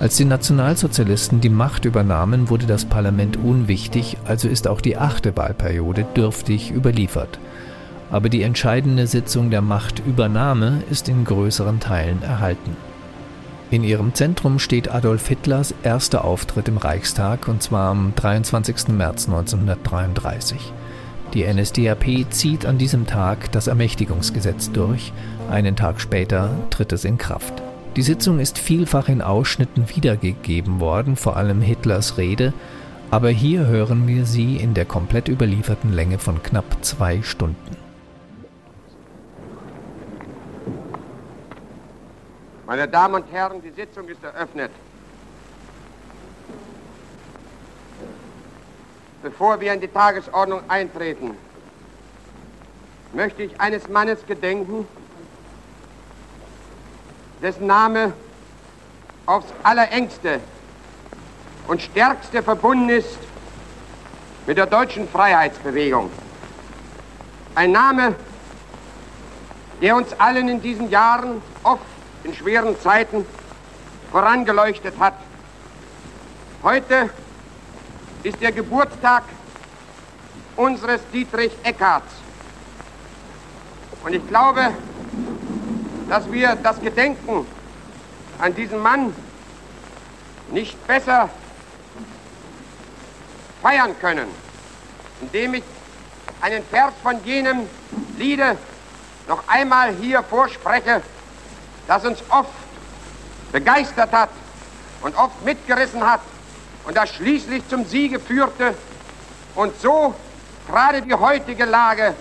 Als die Nationalsozialisten die Macht übernahmen, wurde das Parlament unwichtig, also ist auch die achte Wahlperiode dürftig überliefert. Aber die entscheidende Sitzung der Machtübernahme ist in größeren Teilen erhalten. In ihrem Zentrum steht Adolf Hitlers erster Auftritt im Reichstag, und zwar am 23. März 1933. Die NSDAP zieht an diesem Tag das Ermächtigungsgesetz durch, einen Tag später tritt es in Kraft. Die Sitzung ist vielfach in Ausschnitten wiedergegeben worden, vor allem Hitlers Rede, aber hier hören wir sie in der komplett überlieferten Länge von knapp zwei Stunden. Meine Damen und Herren, die Sitzung ist eröffnet. Bevor wir in die Tagesordnung eintreten, möchte ich eines Mannes gedenken, dessen Name aufs allerengste und stärkste verbunden ist mit der deutschen Freiheitsbewegung. Ein Name, der uns allen in diesen Jahren oft in schweren Zeiten vorangeleuchtet hat. Heute ist der Geburtstag unseres Dietrich Eckarts. Und ich glaube, dass wir das Gedenken an diesen Mann nicht besser feiern können, indem ich einen Vers von jenem Liede noch einmal hier vorspreche, das uns oft begeistert hat und oft mitgerissen hat und das schließlich zum Siege führte und so gerade die heutige Lage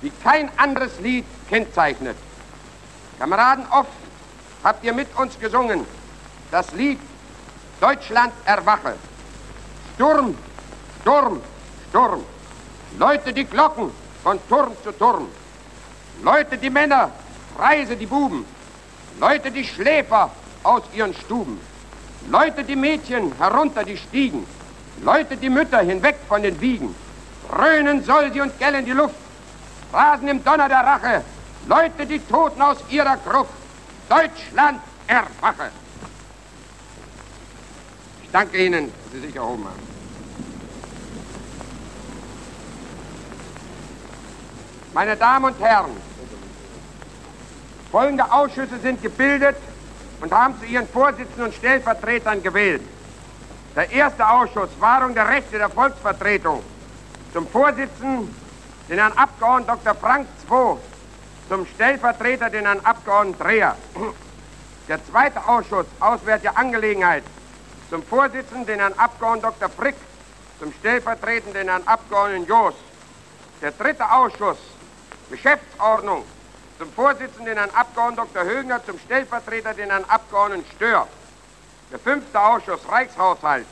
wie kein anderes Lied kennzeichnet. Kameraden, oft habt ihr mit uns gesungen das Lied Deutschland erwache. Sturm, Sturm, Sturm. Läute die Glocken von Turm zu Turm. Läute die Männer Reise die Buben, Leute die Schläfer aus ihren Stuben, Leute die Mädchen herunter die Stiegen, Leute die Mütter hinweg von den Wiegen. Dröhnen soll sie und gellen die Luft, rasen im Donner der Rache, Leute die Toten aus ihrer Gruft. Deutschland erwache. Ich danke Ihnen, dass Sie sich erhoben haben. Meine Damen und Herren, Folgende Ausschüsse sind gebildet und haben zu ihren Vorsitzenden und Stellvertretern gewählt. Der erste Ausschuss, Wahrung der Rechte der Volksvertretung. Zum Vorsitzenden den Herrn Abgeordneten Dr. Frank II, zum Stellvertreter den Herrn Abgeordneten Dreher. Der zweite Ausschuss, Auswärtige Angelegenheit, zum Vorsitzenden den Herrn Abgeordneten Dr. Frick, zum Stellvertretenden den Herrn Abgeordneten Joos. Der dritte Ausschuss, Geschäftsordnung, zum Vorsitzenden den Herrn Abgeordneten Dr. Högner, zum Stellvertreter den Herrn Abgeordneten Stör. Der fünfte Ausschuss Reichshaushalt,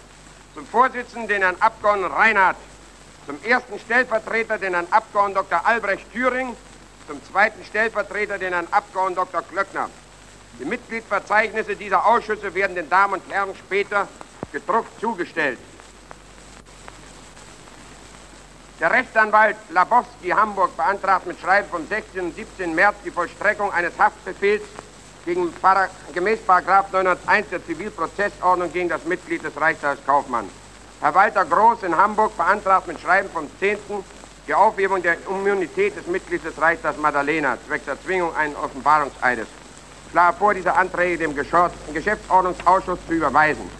zum Vorsitzenden den Herrn Abgeordneten Reinhardt, zum ersten Stellvertreter den Herrn Abgeordneten Dr. Albrecht Thüring, zum zweiten Stellvertreter den Herrn Abgeordneten Dr. Klöckner. Die Mitgliedverzeichnisse dieser Ausschüsse werden den Damen und Herren später gedruckt zugestellt. Der Rechtsanwalt Labowski Hamburg beantragt mit Schreiben vom 16. und 17. März die Vollstreckung eines Haftbefehls gegen Para, gemäß 901 der Zivilprozessordnung gegen das Mitglied des Reichstags Kaufmann. Herr Walter Groß in Hamburg beantragt mit Schreiben vom 10. die Aufhebung der Immunität des Mitglieds des Reichstags Madalena zwecks Erzwingung eines Offenbarungseides. Schlage vor, diese Anträge dem Geschäftsordnungsausschuss zu überweisen.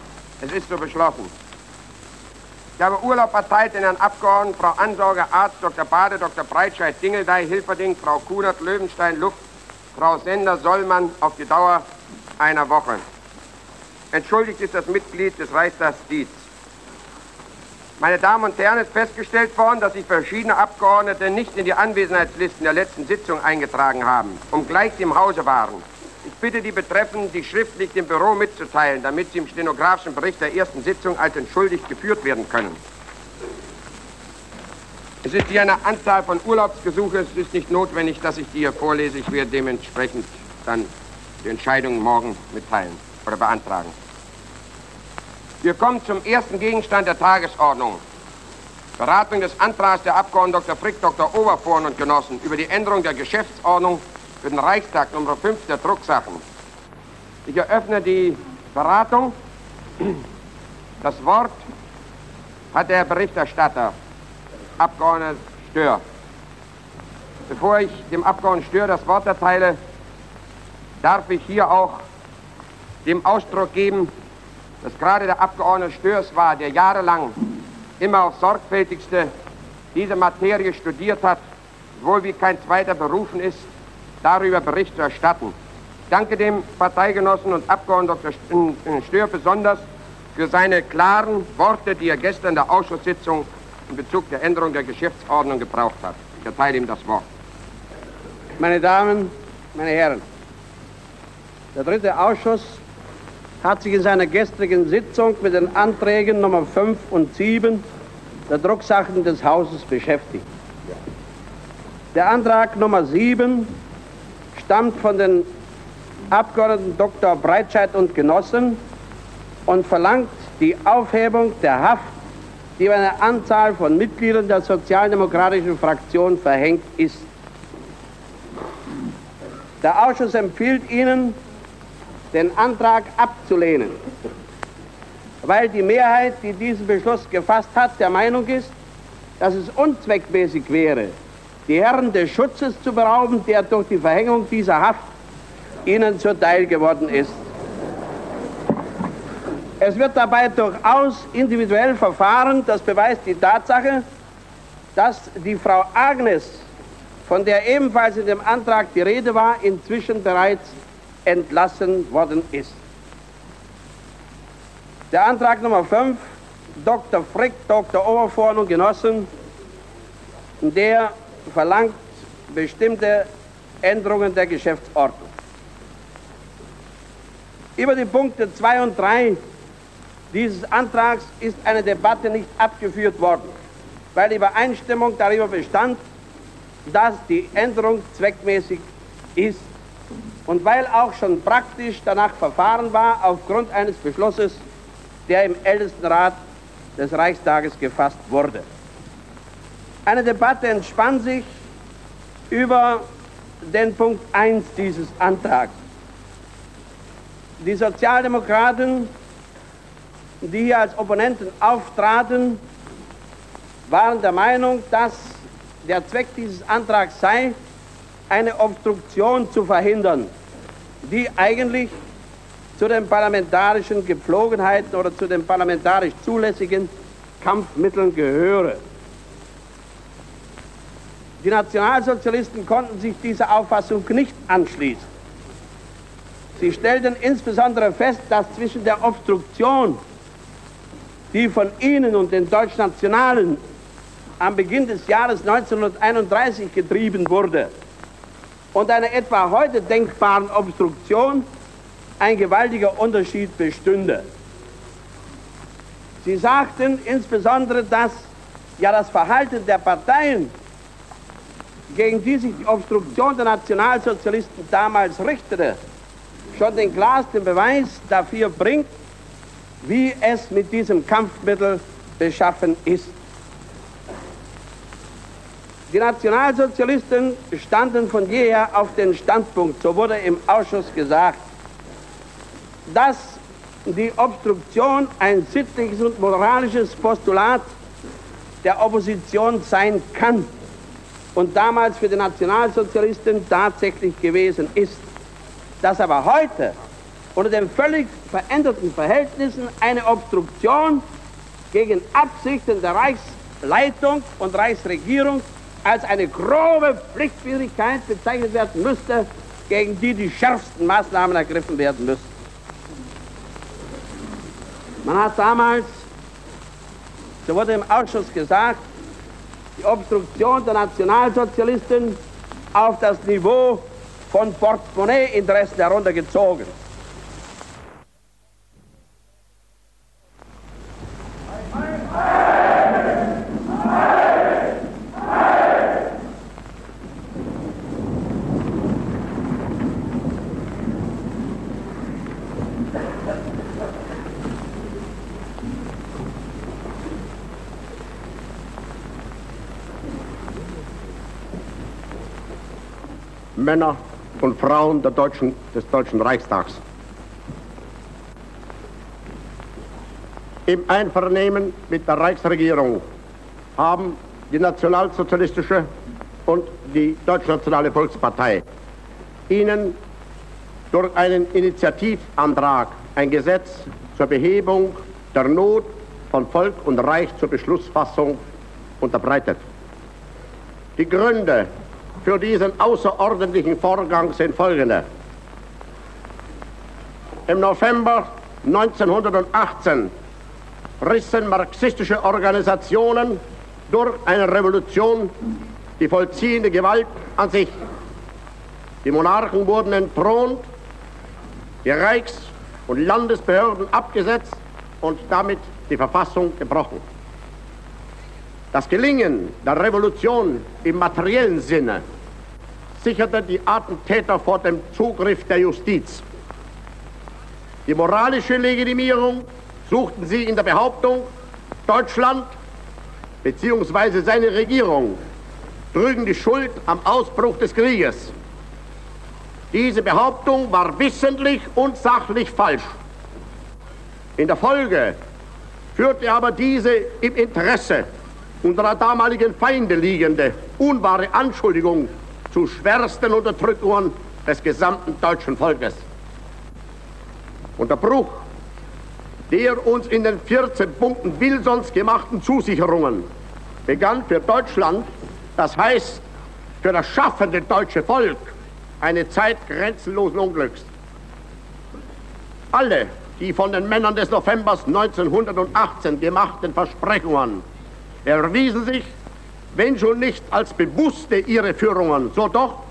Es ist so beschlossen. Ich habe Urlaub erteilt den Herrn Abgeordneten, Frau Ansorge, Arzt, Dr. Bade, Dr. Breitscheid, Dingeldey, Hilferding, Frau Kunert, Löwenstein, Luft, Frau Sender, Sollmann auf die Dauer einer Woche. Entschuldigt ist das Mitglied des Reichstags Dietz. Meine Damen und Herren, es ist festgestellt worden, dass sich verschiedene Abgeordnete nicht in die Anwesenheitslisten der letzten Sitzung eingetragen haben, um gleich im Hause waren. Ich bitte die Betreffenden, die schriftlich dem Büro mitzuteilen, damit sie im stenografischen Bericht der ersten Sitzung als entschuldigt geführt werden können. Es ist hier eine Anzahl von Urlaubsgesuchen. Es ist nicht notwendig, dass ich die hier vorlese. Ich werde dementsprechend dann die Entscheidung morgen mitteilen oder beantragen. Wir kommen zum ersten Gegenstand der Tagesordnung. Beratung des Antrags der Abgeordneten Dr. Frick, Dr. Obervorn und Genossen über die Änderung der Geschäftsordnung für den Reichstag Nummer 5 der Drucksachen. Ich eröffne die Beratung. Das Wort hat der Berichterstatter, Abgeordneter Stör. Bevor ich dem Abgeordneten Stör das Wort erteile, darf ich hier auch dem Ausdruck geben, dass gerade der Abgeordnete Störs war, der jahrelang immer auf sorgfältigste diese Materie studiert hat, wohl wie kein zweiter berufen ist, darüber Bericht zu erstatten. Ich danke dem Parteigenossen und Abgeordneten Dr. Stör besonders für seine klaren Worte, die er gestern in der Ausschusssitzung in Bezug der Änderung der Geschäftsordnung gebraucht hat. Ich erteile ihm das Wort. Meine Damen, meine Herren, der dritte Ausschuss hat sich in seiner gestrigen Sitzung mit den Anträgen Nummer 5 und 7 der Drucksachen des Hauses beschäftigt. Der Antrag Nummer 7 stammt von den Abgeordneten Dr. Breitscheid und Genossen und verlangt die Aufhebung der Haft, die über eine Anzahl von Mitgliedern der sozialdemokratischen Fraktion verhängt ist. Der Ausschuss empfiehlt Ihnen, den Antrag abzulehnen, weil die Mehrheit, die diesen Beschluss gefasst hat, der Meinung ist, dass es unzweckmäßig wäre, die Herren des Schutzes zu berauben, der durch die Verhängung dieser Haft ihnen zuteil geworden ist. Es wird dabei durchaus individuell verfahren, das beweist die Tatsache, dass die Frau Agnes, von der ebenfalls in dem Antrag die Rede war, inzwischen bereits entlassen worden ist. Der Antrag Nummer 5, Dr. Frick, Dr. Obervorn und Genossen, der verlangt bestimmte Änderungen der Geschäftsordnung. Über die Punkte 2 und 3 dieses Antrags ist eine Debatte nicht abgeführt worden, weil die Übereinstimmung darüber bestand, dass die Änderung zweckmäßig ist und weil auch schon praktisch danach verfahren war aufgrund eines Beschlusses, der im Ältestenrat des Reichstages gefasst wurde. Eine Debatte entspann sich über den Punkt 1 dieses Antrags. Die Sozialdemokraten, die hier als Opponenten auftraten, waren der Meinung, dass der Zweck dieses Antrags sei, eine Obstruktion zu verhindern, die eigentlich zu den parlamentarischen Gepflogenheiten oder zu den parlamentarisch zulässigen Kampfmitteln gehöre. Die Nationalsozialisten konnten sich dieser Auffassung nicht anschließen. Sie stellten insbesondere fest, dass zwischen der Obstruktion, die von Ihnen und den Deutschnationalen am Beginn des Jahres 1931 getrieben wurde, und einer etwa heute denkbaren Obstruktion ein gewaltiger Unterschied bestünde. Sie sagten insbesondere, dass ja das Verhalten der Parteien, gegen die sich die Obstruktion der Nationalsozialisten damals richtete, schon den klarsten Beweis dafür bringt, wie es mit diesem Kampfmittel beschaffen ist. Die Nationalsozialisten standen von jeher auf den Standpunkt, so wurde im Ausschuss gesagt, dass die Obstruktion ein sittliches und moralisches Postulat der Opposition sein kann und damals für die Nationalsozialisten tatsächlich gewesen ist. Dass aber heute unter den völlig veränderten Verhältnissen eine Obstruktion gegen Absichten der Reichsleitung und Reichsregierung als eine grobe Pflichtwidrigkeit bezeichnet werden müsste, gegen die die schärfsten Maßnahmen ergriffen werden müssen. Man hat damals, so wurde im Ausschuss gesagt, die Obstruktion der Nationalsozialisten auf das Niveau von Portemonnaie-Interessen heruntergezogen. Männer und Frauen Deutschen, des Deutschen Reichstags. im Einvernehmen mit der Reichsregierung haben die nationalsozialistische und die Deutschnationale Volkspartei ihnen durch einen Initiativantrag ein Gesetz zur Behebung der Not von Volk und Reich zur Beschlussfassung unterbreitet. Die Gründe für diesen außerordentlichen Vorgang sind folgende. Im November 1918 rissen marxistische Organisationen durch eine Revolution die vollziehende Gewalt an sich. Die Monarchen wurden entthront, die Reichs- und Landesbehörden abgesetzt und damit die Verfassung gebrochen. Das Gelingen der Revolution im materiellen Sinne sicherte die Attentäter vor dem Zugriff der Justiz. Die moralische Legitimierung suchten sie in der Behauptung, Deutschland bzw. seine Regierung trügen die Schuld am Ausbruch des Krieges. Diese Behauptung war wissentlich und sachlich falsch. In der Folge führte aber diese im Interesse unserer damaligen Feinde liegende, unwahre Anschuldigung zu schwersten Unterdrückungen des gesamten deutschen Volkes. Und der Bruch der uns in den 14 Punkten Wilsons gemachten Zusicherungen begann für Deutschland, das heißt für das schaffende deutsche Volk, eine Zeit grenzenlosen Unglücks. Alle die von den Männern des Novembers 1918 gemachten Versprechungen erwiesen sich, wenn schon nicht als bewusste Irreführungen, so doch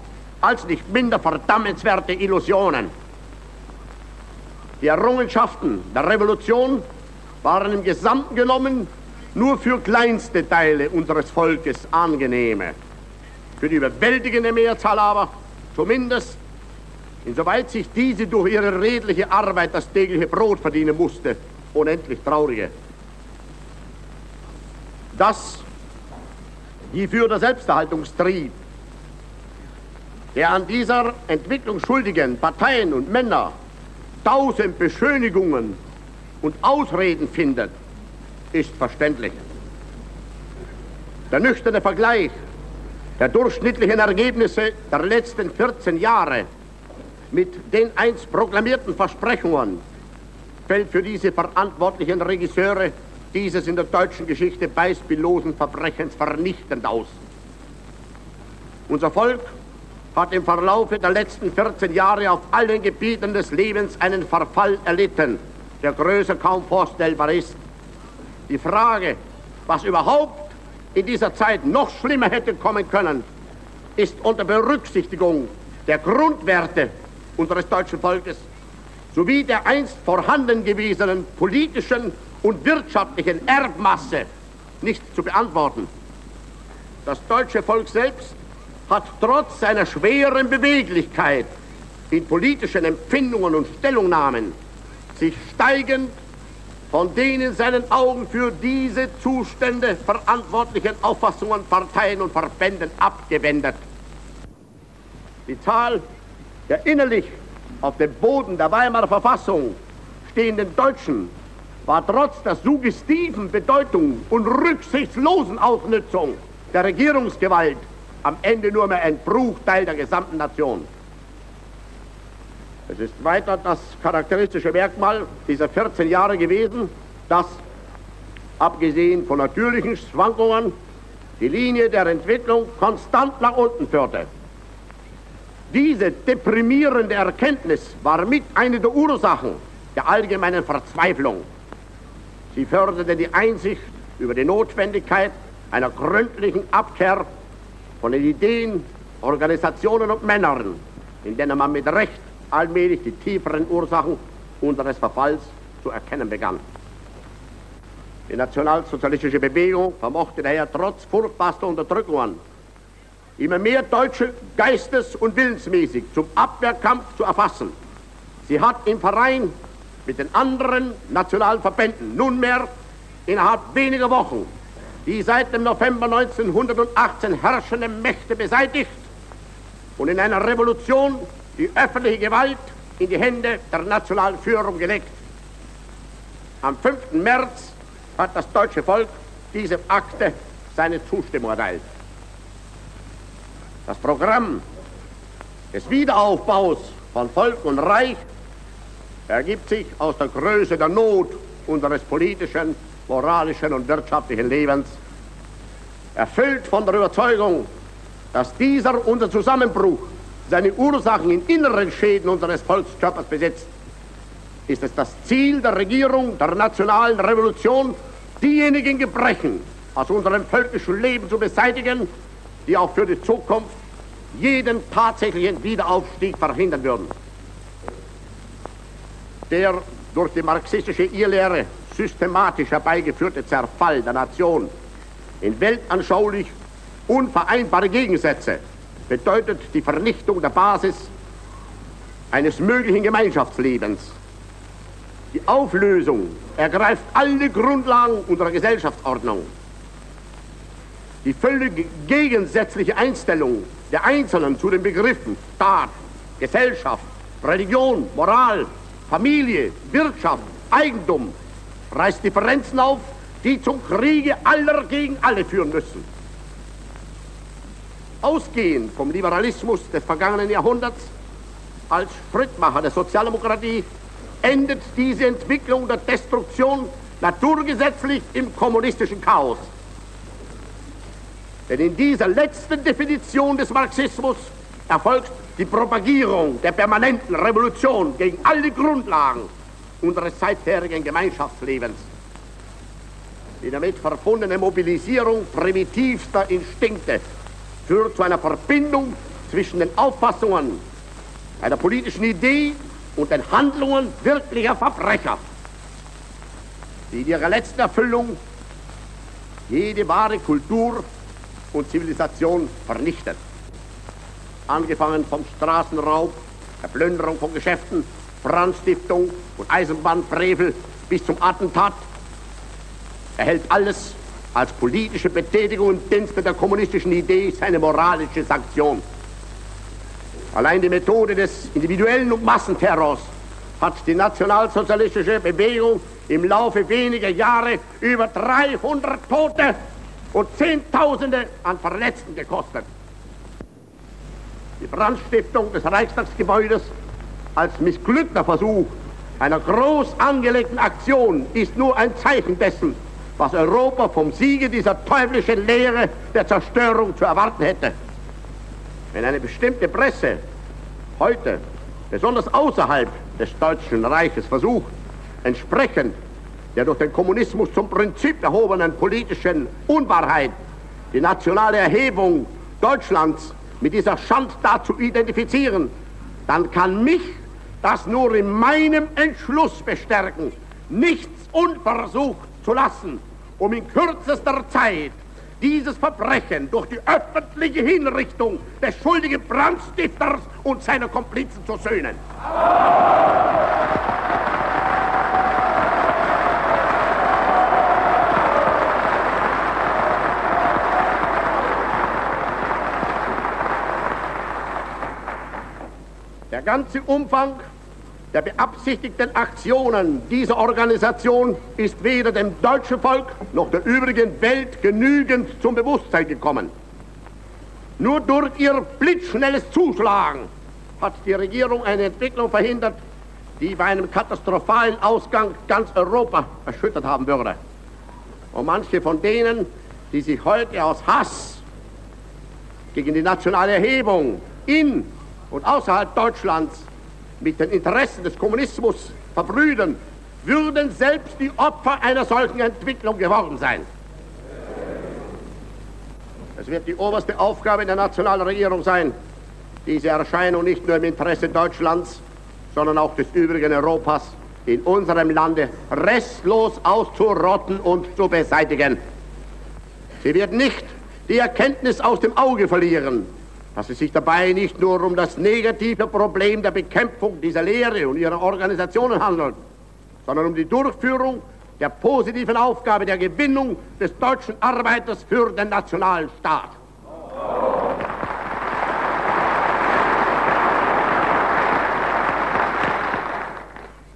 als nicht minder verdammenswerte Illusionen. Die Errungenschaften der Revolution waren im Gesamten genommen nur für kleinste Teile unseres Volkes angenehme. Für die überwältigende Mehrzahl aber, zumindest insoweit sich diese durch ihre redliche Arbeit das tägliche Brot verdienen musste, unendlich traurige. Das die für der Selbsterhaltungstrieb der an dieser Entwicklung schuldigen Parteien und Männer tausend Beschönigungen und Ausreden findet, ist verständlich. Der nüchterne Vergleich der durchschnittlichen Ergebnisse der letzten 14 Jahre mit den einst proklamierten Versprechungen fällt für diese verantwortlichen Regisseure dieses in der deutschen Geschichte beispiellosen Verbrechens vernichtend aus. Unser Volk hat im Verlaufe der letzten 14 Jahre auf allen Gebieten des Lebens einen Verfall erlitten, der größer kaum vorstellbar ist. Die Frage, was überhaupt in dieser Zeit noch schlimmer hätte kommen können, ist unter Berücksichtigung der Grundwerte unseres deutschen Volkes sowie der einst vorhanden gewesenen politischen und wirtschaftlichen Erbmasse nicht zu beantworten. Das deutsche Volk selbst hat trotz seiner schweren Beweglichkeit in politischen Empfindungen und Stellungnahmen sich steigend von den in seinen Augen für diese Zustände verantwortlichen Auffassungen, Parteien und Verbänden abgewendet. Die Zahl der innerlich auf dem Boden der Weimarer Verfassung stehenden Deutschen war trotz der suggestiven Bedeutung und rücksichtslosen Ausnutzung der Regierungsgewalt am Ende nur mehr ein Bruchteil der gesamten Nation. Es ist weiter das charakteristische Merkmal dieser 14 Jahre gewesen, dass, abgesehen von natürlichen Schwankungen, die Linie der Entwicklung konstant nach unten führte. Diese deprimierende Erkenntnis war mit einer der Ursachen der allgemeinen Verzweiflung. Sie förderte die Einsicht über die Notwendigkeit einer gründlichen Abkehr von den Ideen, Organisationen und Männern, in denen man mit Recht allmählich die tieferen Ursachen unseres Verfalls zu erkennen begann. Die nationalsozialistische Bewegung vermochte daher trotz furchtbarster Unterdrückungen immer mehr Deutsche geistes- und willensmäßig zum Abwehrkampf zu erfassen. Sie hat im Verein mit den anderen nationalen Verbänden nunmehr innerhalb weniger Wochen die seit dem November 1918 herrschenden Mächte beseitigt und in einer Revolution die öffentliche Gewalt in die Hände der nationalen Führung gelegt. Am 5. März hat das deutsche Volk diesem Akte seine Zustimmung erteilt. Das Programm des Wiederaufbaus von Volk und Reich ergibt sich aus der Größe der Not unseres politischen, moralischen und wirtschaftlichen Lebens, erfüllt von der Überzeugung, dass dieser unser Zusammenbruch seine Ursachen in inneren Schäden unseres Volkskörpers besitzt, ist es das Ziel der Regierung der nationalen Revolution, diejenigen Gebrechen aus unserem völkischen Leben zu beseitigen, die auch für die Zukunft jeden tatsächlichen Wiederaufstieg verhindern würden. Der durch die marxistische Irrlehre systematisch herbeigeführte Zerfall der Nation in weltanschaulich unvereinbare Gegensätze bedeutet die Vernichtung der Basis eines möglichen Gemeinschaftslebens. Die Auflösung ergreift alle Grundlagen unserer Gesellschaftsordnung. Die völlig gegensätzliche Einstellung der Einzelnen zu den Begriffen Staat, Gesellschaft, Religion, Moral, Familie, Wirtschaft, Eigentum reißt Differenzen auf, die zum Kriege aller gegen alle führen müssen. Ausgehend vom Liberalismus des vergangenen Jahrhunderts als Schrittmacher der Sozialdemokratie endet diese Entwicklung der Destruktion naturgesetzlich im kommunistischen Chaos. Denn in dieser letzten Definition des Marxismus erfolgt die Propagierung der permanenten Revolution gegen alle Grundlagen unseres seitherigen Gemeinschaftslebens. Die damit verbundene Mobilisierung primitivster Instinkte führt zu einer Verbindung zwischen den Auffassungen einer politischen Idee und den Handlungen wirklicher Verbrecher, die in ihrer letzten Erfüllung jede wahre Kultur und Zivilisation vernichtet. Angefangen vom Straßenraub, der Plünderung von Geschäften, Brandstiftung und Eisenbahnfrevel bis zum Attentat, erhält alles als politische Betätigung im Dienste der kommunistischen Idee seine moralische Sanktion. Allein die Methode des individuellen und Massenterrors hat die nationalsozialistische Bewegung im Laufe weniger Jahre über 300 Tote und Zehntausende an Verletzten gekostet. Die Brandstiftung des Reichstagsgebäudes als missglückter Versuch einer groß angelegten Aktion ist nur ein Zeichen dessen, was Europa vom Siege dieser teuflischen Lehre der Zerstörung zu erwarten hätte. Wenn eine bestimmte Presse heute, besonders außerhalb des Deutschen Reiches, versucht, entsprechend der durch den Kommunismus zum Prinzip erhobenen politischen Unwahrheit die nationale Erhebung Deutschlands mit dieser Schandtat zu identifizieren, dann kann mich das nur in meinem Entschluss bestärken, nichts unversucht zu lassen, um in kürzester Zeit dieses Verbrechen durch die öffentliche Hinrichtung des schuldigen Brandstifters und seiner Komplizen zu söhnen. Der ganze Umfang der beabsichtigten Aktionen dieser Organisation ist weder dem deutschen Volk noch der übrigen Welt genügend zum Bewusstsein gekommen. Nur durch ihr blitzschnelles Zuschlagen hat die Regierung eine Entwicklung verhindert, die bei einem katastrophalen Ausgang ganz Europa erschüttert haben würde. Und manche von denen, die sich heute aus Hass gegen die nationale Erhebung in und außerhalb Deutschlands mit den Interessen des Kommunismus verbrüdern, würden selbst die Opfer einer solchen Entwicklung geworden sein. Es wird die oberste Aufgabe der nationalen Regierung sein, diese Erscheinung nicht nur im Interesse Deutschlands, sondern auch des übrigen Europas in unserem Lande restlos auszurotten und zu beseitigen. Sie wird nicht die Erkenntnis aus dem Auge verlieren, dass es sich dabei nicht nur um das negative Problem der Bekämpfung dieser Lehre und ihrer Organisationen handelt, sondern um die Durchführung der positiven Aufgabe der Gewinnung des deutschen Arbeiters für den nationalen Staat.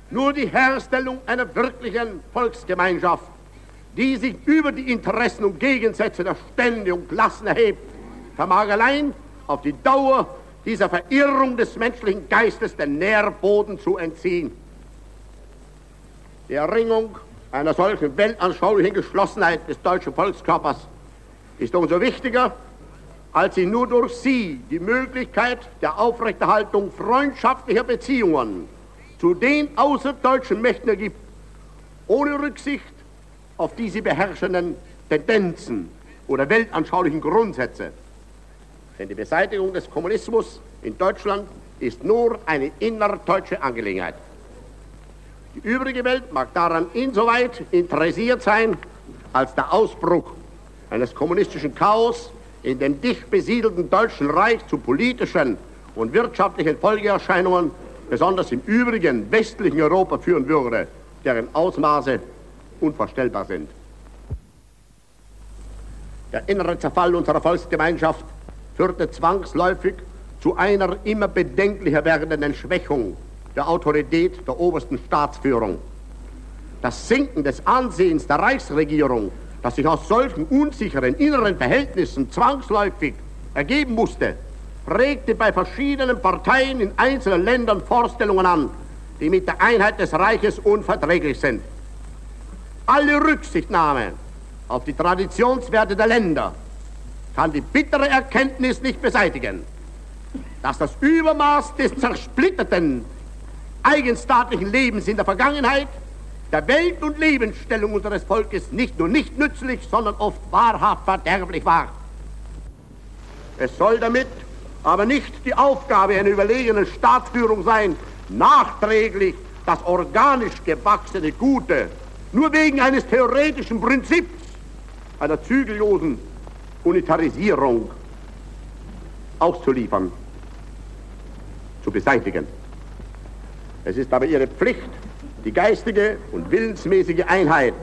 Nur die Herstellung einer wirklichen Volksgemeinschaft, die sich über die Interessen und Gegensätze der Stände und Klassen erhebt, vermag allein auf die Dauer dieser Verirrung des menschlichen Geistes den Nährboden zu entziehen. Die Erringung einer solchen weltanschaulichen Geschlossenheit des deutschen Volkskörpers ist umso wichtiger, als sie nur durch sie die Möglichkeit der Aufrechterhaltung freundschaftlicher Beziehungen zu den außerdeutschen Mächten ergibt, ohne Rücksicht auf diese beherrschenden Tendenzen oder weltanschaulichen Grundsätze. Denn die Beseitigung des Kommunismus in Deutschland ist nur eine innerdeutsche Angelegenheit. Die übrige Welt mag daran insoweit interessiert sein, als der Ausbruch eines kommunistischen Chaos in dem dicht besiedelten Deutschen Reich zu politischen und wirtschaftlichen Folgeerscheinungen, besonders im übrigen westlichen Europa führen würde, deren Ausmaße unvorstellbar sind. Der innere Zerfall unserer Volksgemeinschaft führte zwangsläufig zu einer immer bedenklicher werdenden Schwächung der Autorität der obersten Staatsführung. Das Sinken des Ansehens der Reichsregierung das sich aus solchen unsicheren inneren Verhältnissen zwangsläufig ergeben musste, regte bei verschiedenen Parteien in einzelnen Ländern Vorstellungen an, die mit der Einheit des Reiches unverträglich sind. Alle Rücksichtnahme auf die Traditionswerte der Länder kann die bittere Erkenntnis nicht beseitigen, dass das Übermaß des zersplitterten eigenstaatlichen Lebens in der Vergangenheit der Welt- und Lebensstellung unseres Volkes nicht nur nicht nützlich, sondern oft wahrhaft verderblich war. Es soll damit aber nicht die Aufgabe einer überlegenen Staatsführung sein, nachträglich das organisch gewachsene Gute nur wegen eines theoretischen Prinzips einer zügellosen Unitarisierung auszuliefern, zu beseitigen. Es ist aber ihre Pflicht, die geistige und willensmäßige Einheit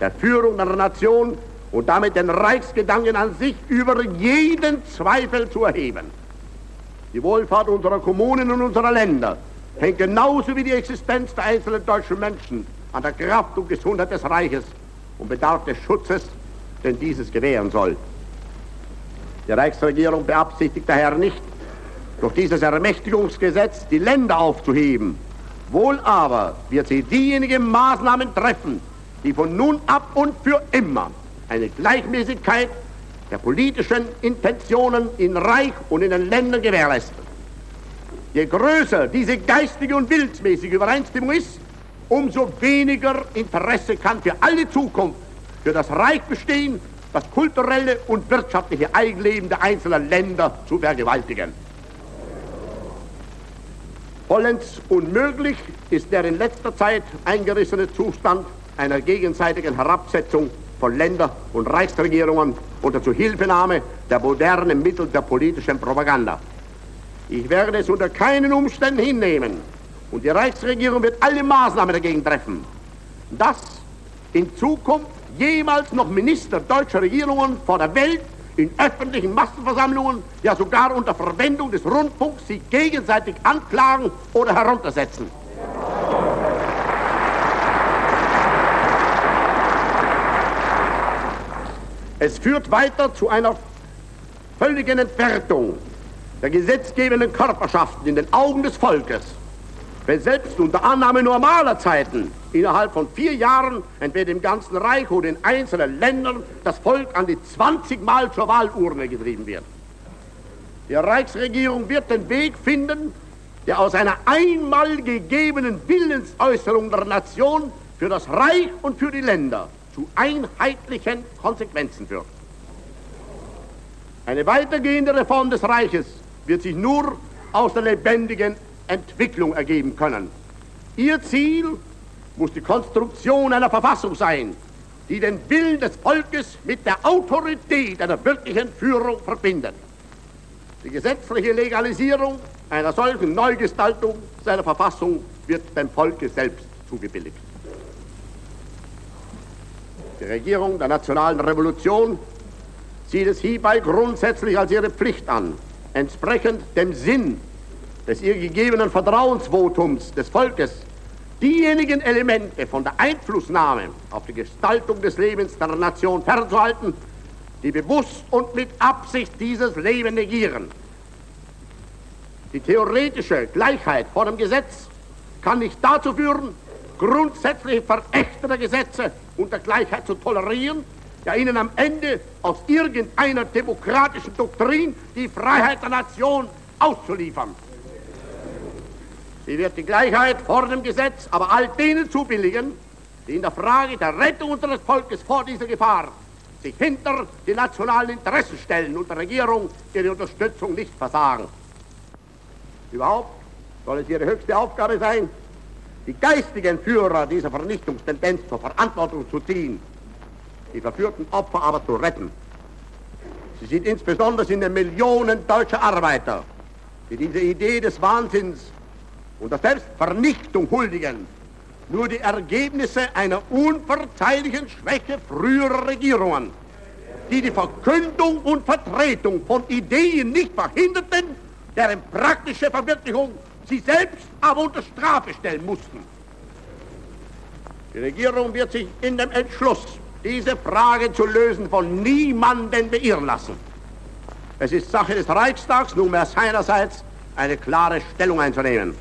der Führung der Nation und damit den Reichsgedanken an sich über jeden Zweifel zu erheben. Die Wohlfahrt unserer Kommunen und unserer Länder hängt genauso wie die Existenz der einzelnen deutschen Menschen an der Kraft und Gesundheit des Reiches und bedarf des Schutzes, den dieses gewähren soll. Die Reichsregierung beabsichtigt daher nicht, durch dieses Ermächtigungsgesetz die Länder aufzuheben, Wohl aber wird sie diejenigen Maßnahmen treffen, die von nun ab und für immer eine Gleichmäßigkeit der politischen Intentionen in Reich und in den Ländern gewährleisten. Je größer diese geistige und willensmäßige Übereinstimmung ist, umso weniger Interesse kann für alle Zukunft für das Reich bestehen, das kulturelle und wirtschaftliche Eigenleben der einzelnen Länder zu vergewaltigen. Vollends unmöglich ist der in letzter Zeit eingerissene Zustand einer gegenseitigen Herabsetzung von Länder- und Reichsregierungen unter Zuhilfenahme der modernen Mittel der politischen Propaganda. Ich werde es unter keinen Umständen hinnehmen und die Reichsregierung wird alle Maßnahmen dagegen treffen, dass in Zukunft jemals noch Minister deutscher Regierungen vor der Welt in öffentlichen Massenversammlungen, ja sogar unter Verwendung des Rundfunks sich gegenseitig anklagen oder heruntersetzen. Es führt weiter zu einer völligen Entwertung der gesetzgebenden Körperschaften in den Augen des Volkes wenn selbst unter Annahme normaler Zeiten innerhalb von vier Jahren entweder im ganzen Reich oder in einzelnen Ländern das Volk an die 20 Mal zur Wahlurne getrieben wird. Die Reichsregierung wird den Weg finden, der aus einer einmal gegebenen Willensäußerung der Nation für das Reich und für die Länder zu einheitlichen Konsequenzen führt. Eine weitergehende Reform des Reiches wird sich nur aus der lebendigen Entwicklung ergeben können. Ihr Ziel muss die Konstruktion einer Verfassung sein, die den Willen des Volkes mit der Autorität einer wirklichen Führung verbindet. Die gesetzliche Legalisierung einer solchen Neugestaltung seiner Verfassung wird dem Volke selbst zugebilligt. Die Regierung der nationalen Revolution sieht es hierbei grundsätzlich als ihre Pflicht an, entsprechend dem Sinn des ihr gegebenen Vertrauensvotums des Volkes diejenigen Elemente von der Einflussnahme auf die Gestaltung des Lebens der Nation fernzuhalten, die bewusst und mit Absicht dieses Leben negieren. Die theoretische Gleichheit vor dem Gesetz kann nicht dazu führen, grundsätzliche Verächter der Gesetze und der Gleichheit zu tolerieren, ja ihnen am Ende aus irgendeiner demokratischen Doktrin die Freiheit der Nation auszuliefern. Sie wird die Gleichheit vor dem Gesetz aber all denen zubilligen, die in der Frage der Rettung unseres Volkes vor dieser Gefahr sich hinter die nationalen Interessen stellen und der Regierung ihre Unterstützung nicht versagen. Überhaupt soll es ihre höchste Aufgabe sein, die geistigen Führer dieser Vernichtungstendenz zur Verantwortung zu ziehen, die verführten Opfer aber zu retten. Sie sind insbesondere in den Millionen deutscher Arbeiter, die diese Idee des Wahnsinns und der Selbstvernichtung huldigen, nur die Ergebnisse einer unverzeihlichen Schwäche früherer Regierungen, die die Verkündung und Vertretung von Ideen nicht verhinderten, deren praktische Verwirklichung sie selbst aber unter Strafe stellen mussten. Die Regierung wird sich in dem Entschluss, diese Frage zu lösen, von niemandem beirren lassen. Es ist Sache des Reichstags, nunmehr seinerseits eine klare Stellung einzunehmen.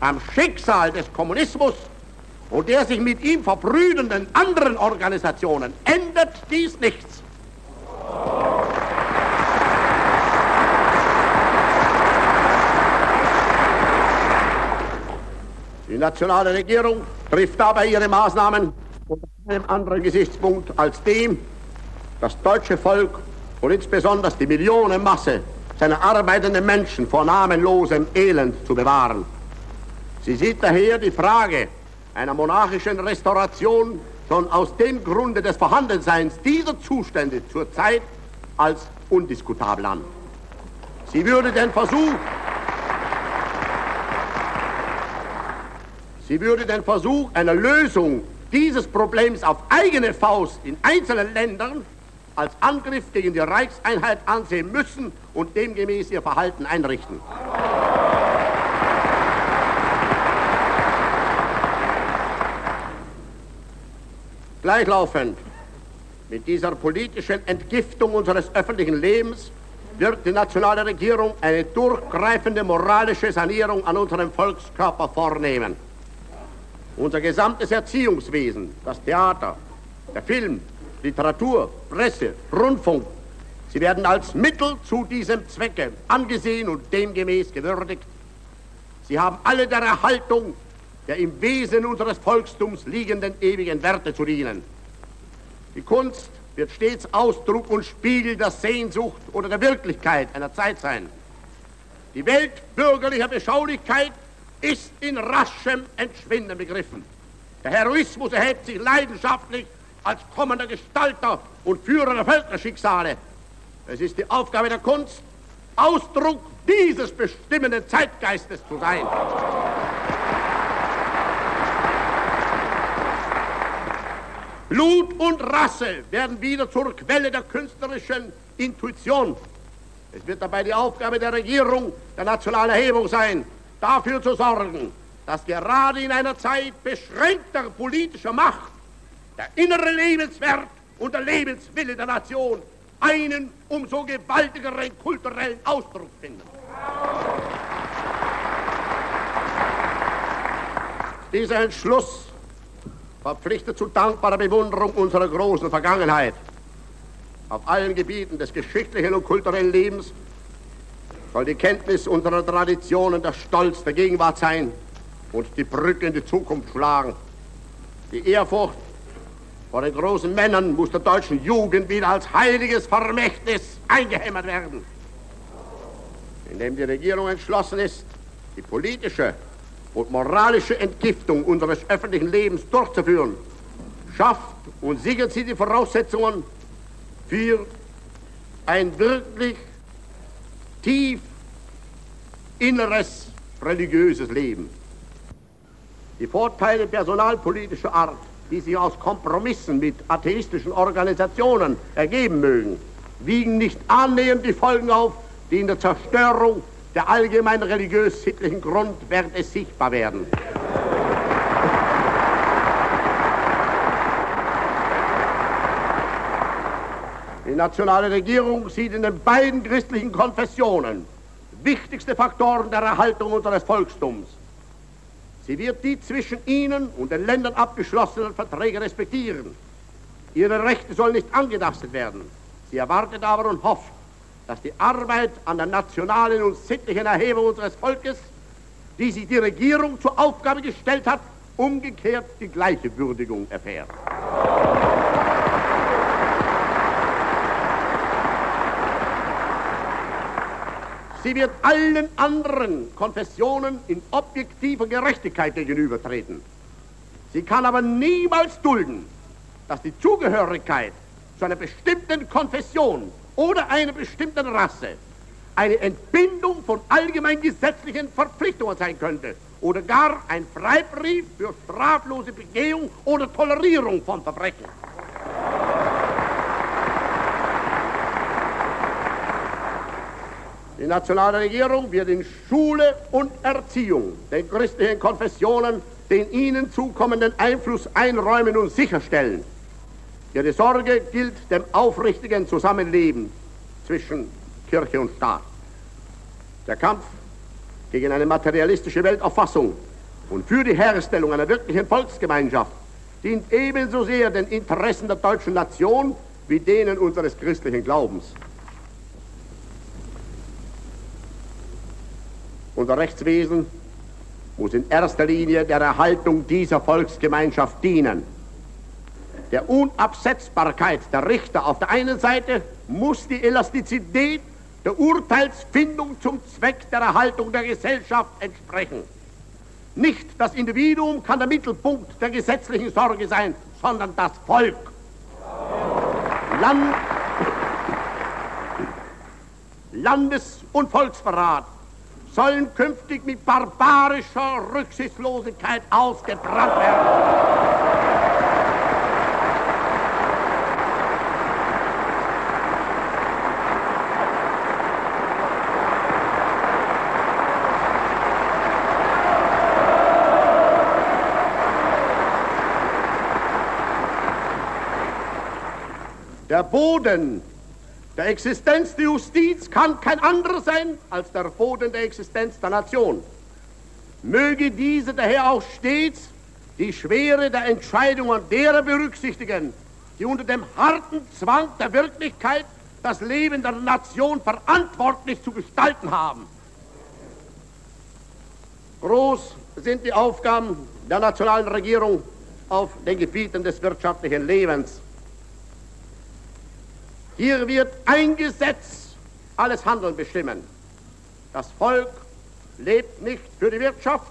Am Schicksal des Kommunismus und der sich mit ihm verbrüdenden anderen Organisationen ändert dies nichts. Die nationale Regierung trifft dabei ihre Maßnahmen unter einem anderen Gesichtspunkt als dem, das deutsche Volk und insbesondere die Millionenmasse seiner arbeitenden Menschen vor namenlosem Elend zu bewahren. Sie sieht daher die Frage einer monarchischen Restauration schon aus dem Grunde des Vorhandenseins dieser Zustände zurzeit als undiskutabel an. Sie würde den Versuch, Sie würde den Versuch einer Lösung dieses Problems auf eigene Faust in einzelnen Ländern als Angriff gegen die Reichseinheit ansehen müssen und demgemäß ihr Verhalten einrichten. Gleichlaufend mit dieser politischen Entgiftung unseres öffentlichen Lebens wird die nationale Regierung eine durchgreifende moralische Sanierung an unserem Volkskörper vornehmen. Unser gesamtes Erziehungswesen, das Theater, der Film, Literatur, Presse, Rundfunk, sie werden als Mittel zu diesem Zwecke angesehen und demgemäß gewürdigt. Sie haben alle der Erhaltung der im Wesen unseres Volkstums liegenden ewigen Werte zu dienen. Die Kunst wird stets Ausdruck und Spiegel der Sehnsucht oder der Wirklichkeit einer Zeit sein. Die Welt bürgerlicher Beschaulichkeit ist in raschem Entschwinden begriffen. Der Heroismus erhebt sich leidenschaftlich als kommender Gestalter und Führer der Völkerschicksale. Es ist die Aufgabe der Kunst, Ausdruck dieses bestimmenden Zeitgeistes zu sein. Blut und Rasse werden wieder zur Quelle der künstlerischen Intuition. Es wird dabei die Aufgabe der Regierung, der nationalen Erhebung sein, dafür zu sorgen, dass gerade in einer Zeit beschränkter politischer Macht der innere Lebenswert und der Lebenswille der Nation einen umso gewaltigeren kulturellen Ausdruck finden. Dieser Entschluss verpflichtet zu dankbarer Bewunderung unserer großen Vergangenheit auf allen Gebieten des geschichtlichen und kulturellen Lebens soll die Kenntnis unserer Traditionen der Stolz der Gegenwart sein und die Brücke in die Zukunft schlagen. Die Ehrfurcht vor den großen Männern muss der deutschen Jugend wieder als heiliges Vermächtnis eingehämmert werden. Indem die Regierung entschlossen ist, die politische und moralische Entgiftung unseres öffentlichen Lebens durchzuführen, schafft und sichert sie die Voraussetzungen für ein wirklich tief inneres religiöses Leben. Die Vorteile personalpolitischer Art, die sich aus Kompromissen mit atheistischen Organisationen ergeben mögen, wiegen nicht annähernd die Folgen auf, die in der Zerstörung der allgemein religiös-sittlichen Grund wird es sichtbar werden. Die nationale Regierung sieht in den beiden christlichen Konfessionen wichtigste Faktoren der Erhaltung unseres Volkstums. Sie wird die zwischen ihnen und den Ländern abgeschlossenen Verträge respektieren. Ihre Rechte sollen nicht angetastet werden. Sie erwartet aber und hofft, dass die Arbeit an der nationalen und sittlichen Erhebung unseres Volkes, die sich die Regierung zur Aufgabe gestellt hat, umgekehrt die gleiche Würdigung erfährt. Sie wird allen anderen Konfessionen in objektiver Gerechtigkeit gegenübertreten. Sie kann aber niemals dulden, dass die Zugehörigkeit zu einer bestimmten Konfession oder einer bestimmten Rasse eine Entbindung von allgemein gesetzlichen Verpflichtungen sein könnte oder gar ein Freibrief für straflose Begehung oder Tolerierung von Verbrechen. Die nationale Regierung wird in Schule und Erziehung den christlichen Konfessionen den ihnen zukommenden Einfluss einräumen und sicherstellen. Ihre Sorge gilt dem aufrichtigen Zusammenleben zwischen Kirche und Staat. Der Kampf gegen eine materialistische Weltauffassung und für die Herstellung einer wirklichen Volksgemeinschaft dient ebenso sehr den Interessen der deutschen Nation wie denen unseres christlichen Glaubens. Unser Rechtswesen muss in erster Linie der Erhaltung dieser Volksgemeinschaft dienen. Der Unabsetzbarkeit der Richter auf der einen Seite muss die Elastizität der Urteilsfindung zum Zweck der Erhaltung der Gesellschaft entsprechen. Nicht das Individuum kann der Mittelpunkt der gesetzlichen Sorge sein, sondern das Volk. Land, Landes- und Volksverrat sollen künftig mit barbarischer Rücksichtslosigkeit ausgebrannt werden. Der Boden der Existenz der Justiz kann kein anderer sein als der Boden der Existenz der Nation. Möge diese daher auch stets die Schwere der Entscheidungen derer berücksichtigen, die unter dem harten Zwang der Wirklichkeit das Leben der Nation verantwortlich zu gestalten haben. Groß sind die Aufgaben der nationalen Regierung auf den Gebieten des wirtschaftlichen Lebens. Hier wird ein Gesetz alles Handeln bestimmen. Das Volk lebt nicht für die Wirtschaft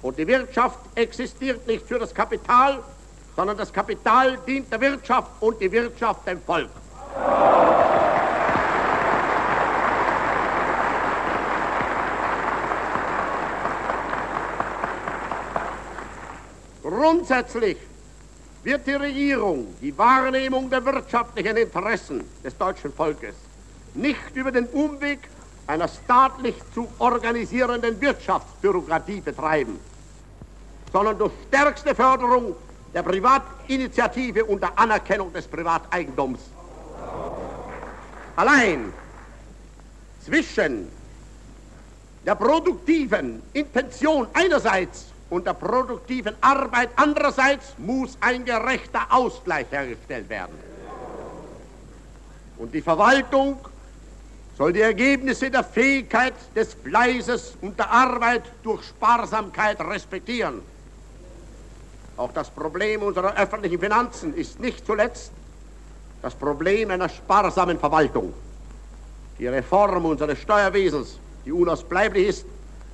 und die Wirtschaft existiert nicht für das Kapital, sondern das Kapital dient der Wirtschaft und die Wirtschaft dem Volk. Grundsätzlich wird die Regierung die Wahrnehmung der wirtschaftlichen Interessen des deutschen Volkes nicht über den Umweg einer staatlich zu organisierenden Wirtschaftsbürokratie betreiben, sondern durch stärkste Förderung der Privatinitiative und der Anerkennung des Privateigentums. Allein zwischen der produktiven Intention einerseits und der produktiven Arbeit. Andererseits muss ein gerechter Ausgleich hergestellt werden. Und die Verwaltung soll die Ergebnisse der Fähigkeit des Fleißes und der Arbeit durch Sparsamkeit respektieren. Auch das Problem unserer öffentlichen Finanzen ist nicht zuletzt das Problem einer sparsamen Verwaltung. Die Reform unseres Steuerwesens, die unausbleiblich ist,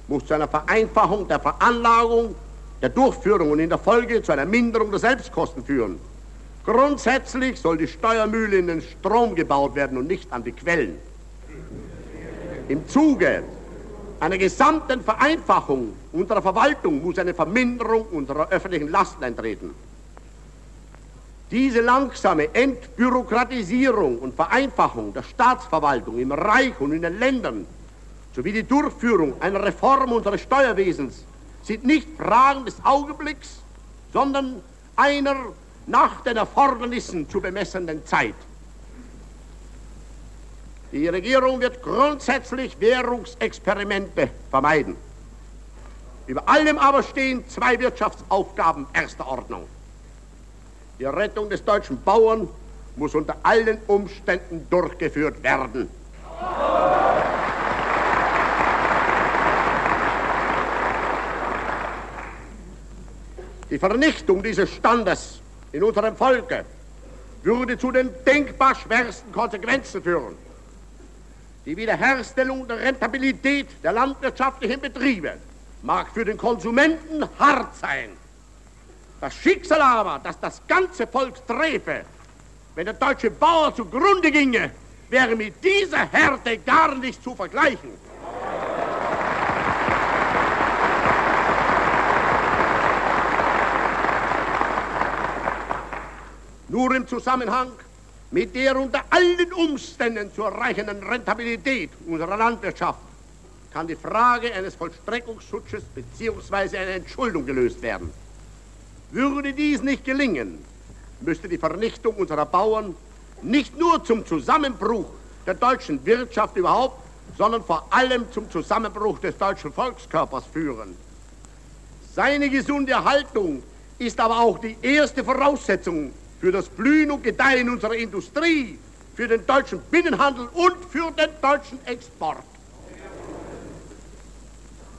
muss zu einer Vereinfachung der Veranlagung, der Durchführung und in der Folge zu einer Minderung der Selbstkosten führen. Grundsätzlich soll die Steuermühle in den Strom gebaut werden und nicht an die Quellen. Im Zuge einer gesamten Vereinfachung unserer Verwaltung muss eine Verminderung unserer öffentlichen Lasten eintreten. Diese langsame Entbürokratisierung und Vereinfachung der Staatsverwaltung im Reich und in den Ländern sowie die Durchführung einer Reform unseres Steuerwesens sind nicht Fragen des Augenblicks, sondern einer nach den Erfordernissen zu bemessenden Zeit. Die Regierung wird grundsätzlich Währungsexperimente vermeiden. Über allem aber stehen zwei Wirtschaftsaufgaben erster Ordnung. Die Rettung des deutschen Bauern muss unter allen Umständen durchgeführt werden. Die Vernichtung dieses Standes in unserem Volke würde zu den denkbar schwersten Konsequenzen führen. Die Wiederherstellung der Rentabilität der landwirtschaftlichen Betriebe mag für den Konsumenten hart sein. Das Schicksal aber, das das ganze Volk träfe, wenn der deutsche Bauer zugrunde ginge, wäre mit dieser Härte gar nicht zu vergleichen. Nur im Zusammenhang mit der unter allen Umständen zu erreichenden Rentabilität unserer Landwirtschaft kann die Frage eines Vollstreckungsschutzes bzw. einer Entschuldung gelöst werden. Würde dies nicht gelingen, müsste die Vernichtung unserer Bauern nicht nur zum Zusammenbruch der deutschen Wirtschaft überhaupt, sondern vor allem zum Zusammenbruch des deutschen Volkskörpers führen. Seine gesunde Erhaltung ist aber auch die erste Voraussetzung für das Blühen und Gedeihen unserer Industrie, für den deutschen Binnenhandel und für den deutschen Export.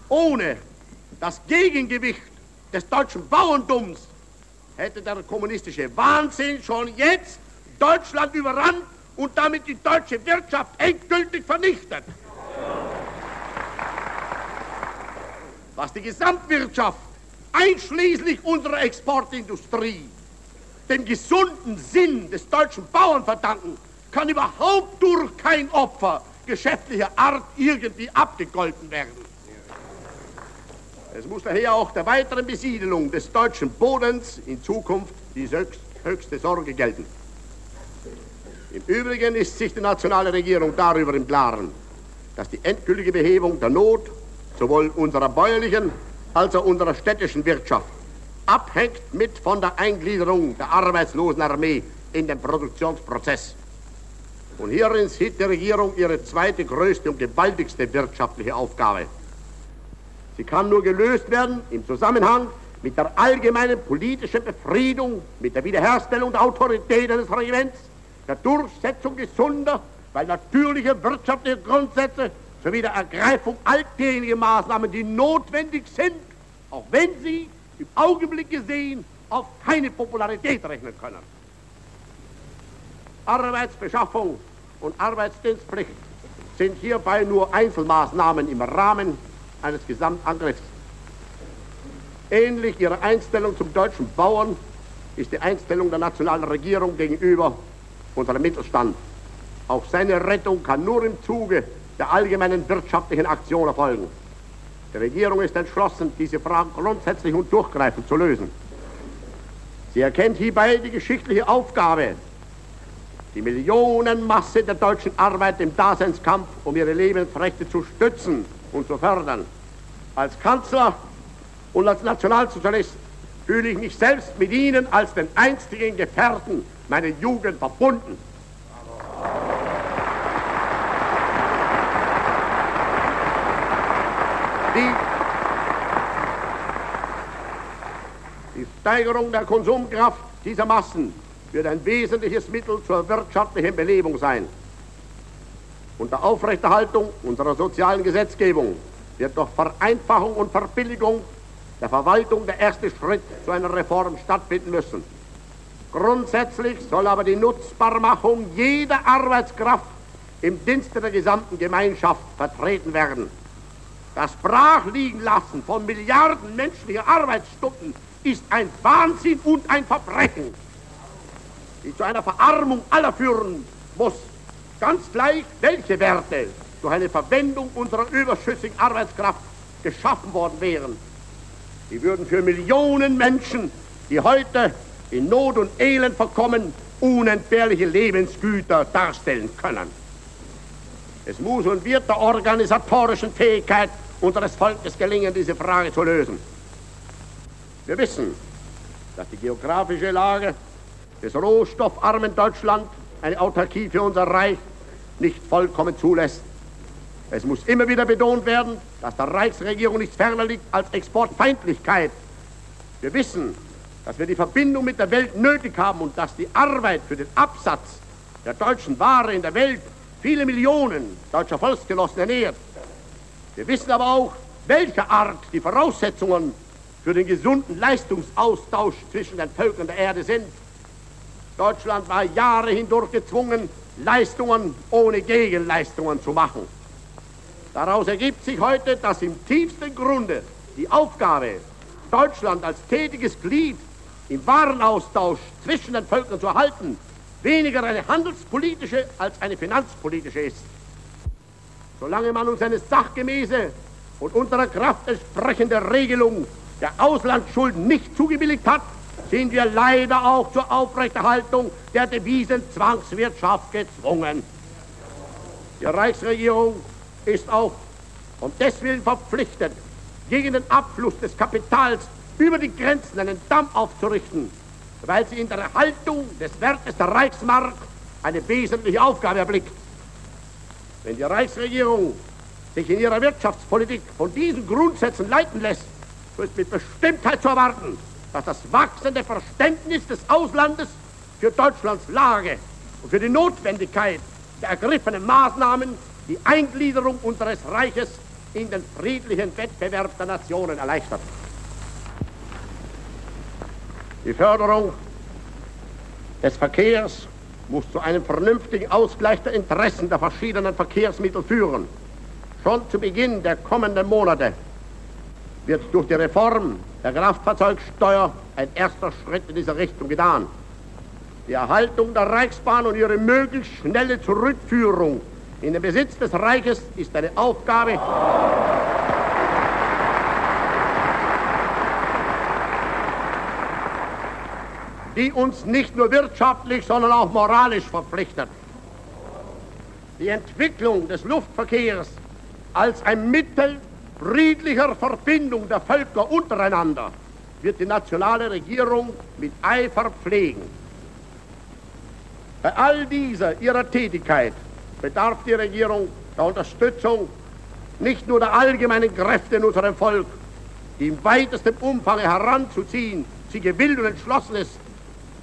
Ohne das Gegengewicht des deutschen Bauerndums hätte der kommunistische Wahnsinn schon jetzt Deutschland überrannt und damit die deutsche Wirtschaft endgültig vernichtet. Was die Gesamtwirtschaft, einschließlich unserer Exportindustrie, dem gesunden Sinn des deutschen Bauern verdanken, kann überhaupt durch kein Opfer geschäftlicher Art irgendwie abgegolten werden. Es muss daher auch der weiteren Besiedelung des deutschen Bodens in Zukunft die höchste Sorge gelten. Im Übrigen ist sich die nationale Regierung darüber im Klaren, dass die endgültige Behebung der Not sowohl unserer bäuerlichen als auch unserer städtischen Wirtschaft abhängt mit von der Eingliederung der Arbeitslosenarmee in den Produktionsprozess. Und hierin sieht die Regierung ihre zweite größte und gewaltigste wirtschaftliche Aufgabe. Sie kann nur gelöst werden im Zusammenhang mit der allgemeinen politischen Befriedung, mit der Wiederherstellung der Autorität eines Regiments, der Durchsetzung gesunder, weil natürliche wirtschaftliche Grundsätze sowie der Ergreifung all Maßnahmen, die notwendig sind, auch wenn sie im Augenblick gesehen auf keine Popularität rechnen können. Arbeitsbeschaffung und Arbeitsdienstpflicht sind hierbei nur Einzelmaßnahmen im Rahmen eines Gesamtangriffs. Ähnlich ihrer Einstellung zum deutschen Bauern ist die Einstellung der nationalen Regierung gegenüber unserem Mittelstand. Auch seine Rettung kann nur im Zuge der allgemeinen wirtschaftlichen Aktion erfolgen. Die Regierung ist entschlossen, diese Fragen grundsätzlich und durchgreifend zu lösen. Sie erkennt hierbei die geschichtliche Aufgabe, die Millionenmasse der deutschen Arbeit im Daseinskampf um ihre Lebensrechte zu stützen und zu fördern. Als Kanzler und als Nationalsozialist fühle ich mich selbst mit Ihnen als den einstigen Gefährten meiner Jugend verbunden. Die, die Steigerung der Konsumkraft dieser Massen wird ein wesentliches Mittel zur wirtschaftlichen Belebung sein. Unter Aufrechterhaltung unserer sozialen Gesetzgebung wird durch Vereinfachung und Verbilligung der Verwaltung der erste Schritt zu einer Reform stattfinden müssen. Grundsätzlich soll aber die Nutzbarmachung jeder Arbeitskraft im Dienste der gesamten Gemeinschaft vertreten werden. Das Brachliegenlassen von Milliarden menschlicher Arbeitsstunden ist ein Wahnsinn und ein Verbrechen, die zu einer Verarmung aller führen muss. Ganz gleich, welche Werte durch eine Verwendung unserer überschüssigen Arbeitskraft geschaffen worden wären. Die würden für Millionen Menschen, die heute in Not und Elend verkommen, unentbehrliche Lebensgüter darstellen können. Es muss und wird der organisatorischen Fähigkeit unseres Volkes gelingen, diese Frage zu lösen. Wir wissen, dass die geografische Lage des rohstoffarmen Deutschland eine Autarkie für unser Reich nicht vollkommen zulässt. Es muss immer wieder betont werden, dass der Reichsregierung nichts ferner liegt als Exportfeindlichkeit. Wir wissen, dass wir die Verbindung mit der Welt nötig haben und dass die Arbeit für den Absatz der deutschen Ware in der Welt viele Millionen deutscher Volksgenossen ernährt. Wir wissen aber auch, welcher Art die Voraussetzungen für den gesunden Leistungsaustausch zwischen den Völkern der Erde sind. Deutschland war Jahre hindurch gezwungen, Leistungen ohne Gegenleistungen zu machen. Daraus ergibt sich heute, dass im tiefsten Grunde die Aufgabe, Deutschland als tätiges Glied im Warenaustausch zwischen den Völkern zu erhalten, weniger eine handelspolitische als eine finanzpolitische ist. Solange man uns eine sachgemäße und unserer Kraft entsprechende Regelung der Auslandsschulden nicht zugebilligt hat, sind wir leider auch zur Aufrechterhaltung der Devisen-Zwangswirtschaft gezwungen. Die Reichsregierung ist auch und deswegen verpflichtet, gegen den Abfluss des Kapitals über die Grenzen einen Damm aufzurichten, weil sie in der Erhaltung des Wertes der Reichsmark eine wesentliche Aufgabe erblickt. Wenn die Reichsregierung sich in ihrer Wirtschaftspolitik von diesen Grundsätzen leiten lässt, so ist mit Bestimmtheit zu erwarten, dass das wachsende Verständnis des Auslandes für Deutschlands Lage und für die Notwendigkeit der ergriffenen Maßnahmen die Eingliederung unseres Reiches in den friedlichen Wettbewerb der Nationen erleichtert. Die Förderung des Verkehrs muss zu einem vernünftigen Ausgleich der Interessen der verschiedenen Verkehrsmittel führen. Schon zu Beginn der kommenden Monate wird durch die Reform der Kraftfahrzeugsteuer ein erster Schritt in dieser Richtung getan. Die Erhaltung der Reichsbahn und ihre möglichst schnelle Zurückführung in den Besitz des Reiches ist eine Aufgabe, die uns nicht nur wirtschaftlich, sondern auch moralisch verpflichtet. Die Entwicklung des Luftverkehrs als ein Mittel friedlicher Verbindung der Völker untereinander wird die nationale Regierung mit Eifer pflegen. Bei all dieser ihrer Tätigkeit bedarf die Regierung der Unterstützung nicht nur der allgemeinen Kräfte in unserem Volk, die im weitesten Umfang heranzuziehen sie gewillt und entschlossen ist,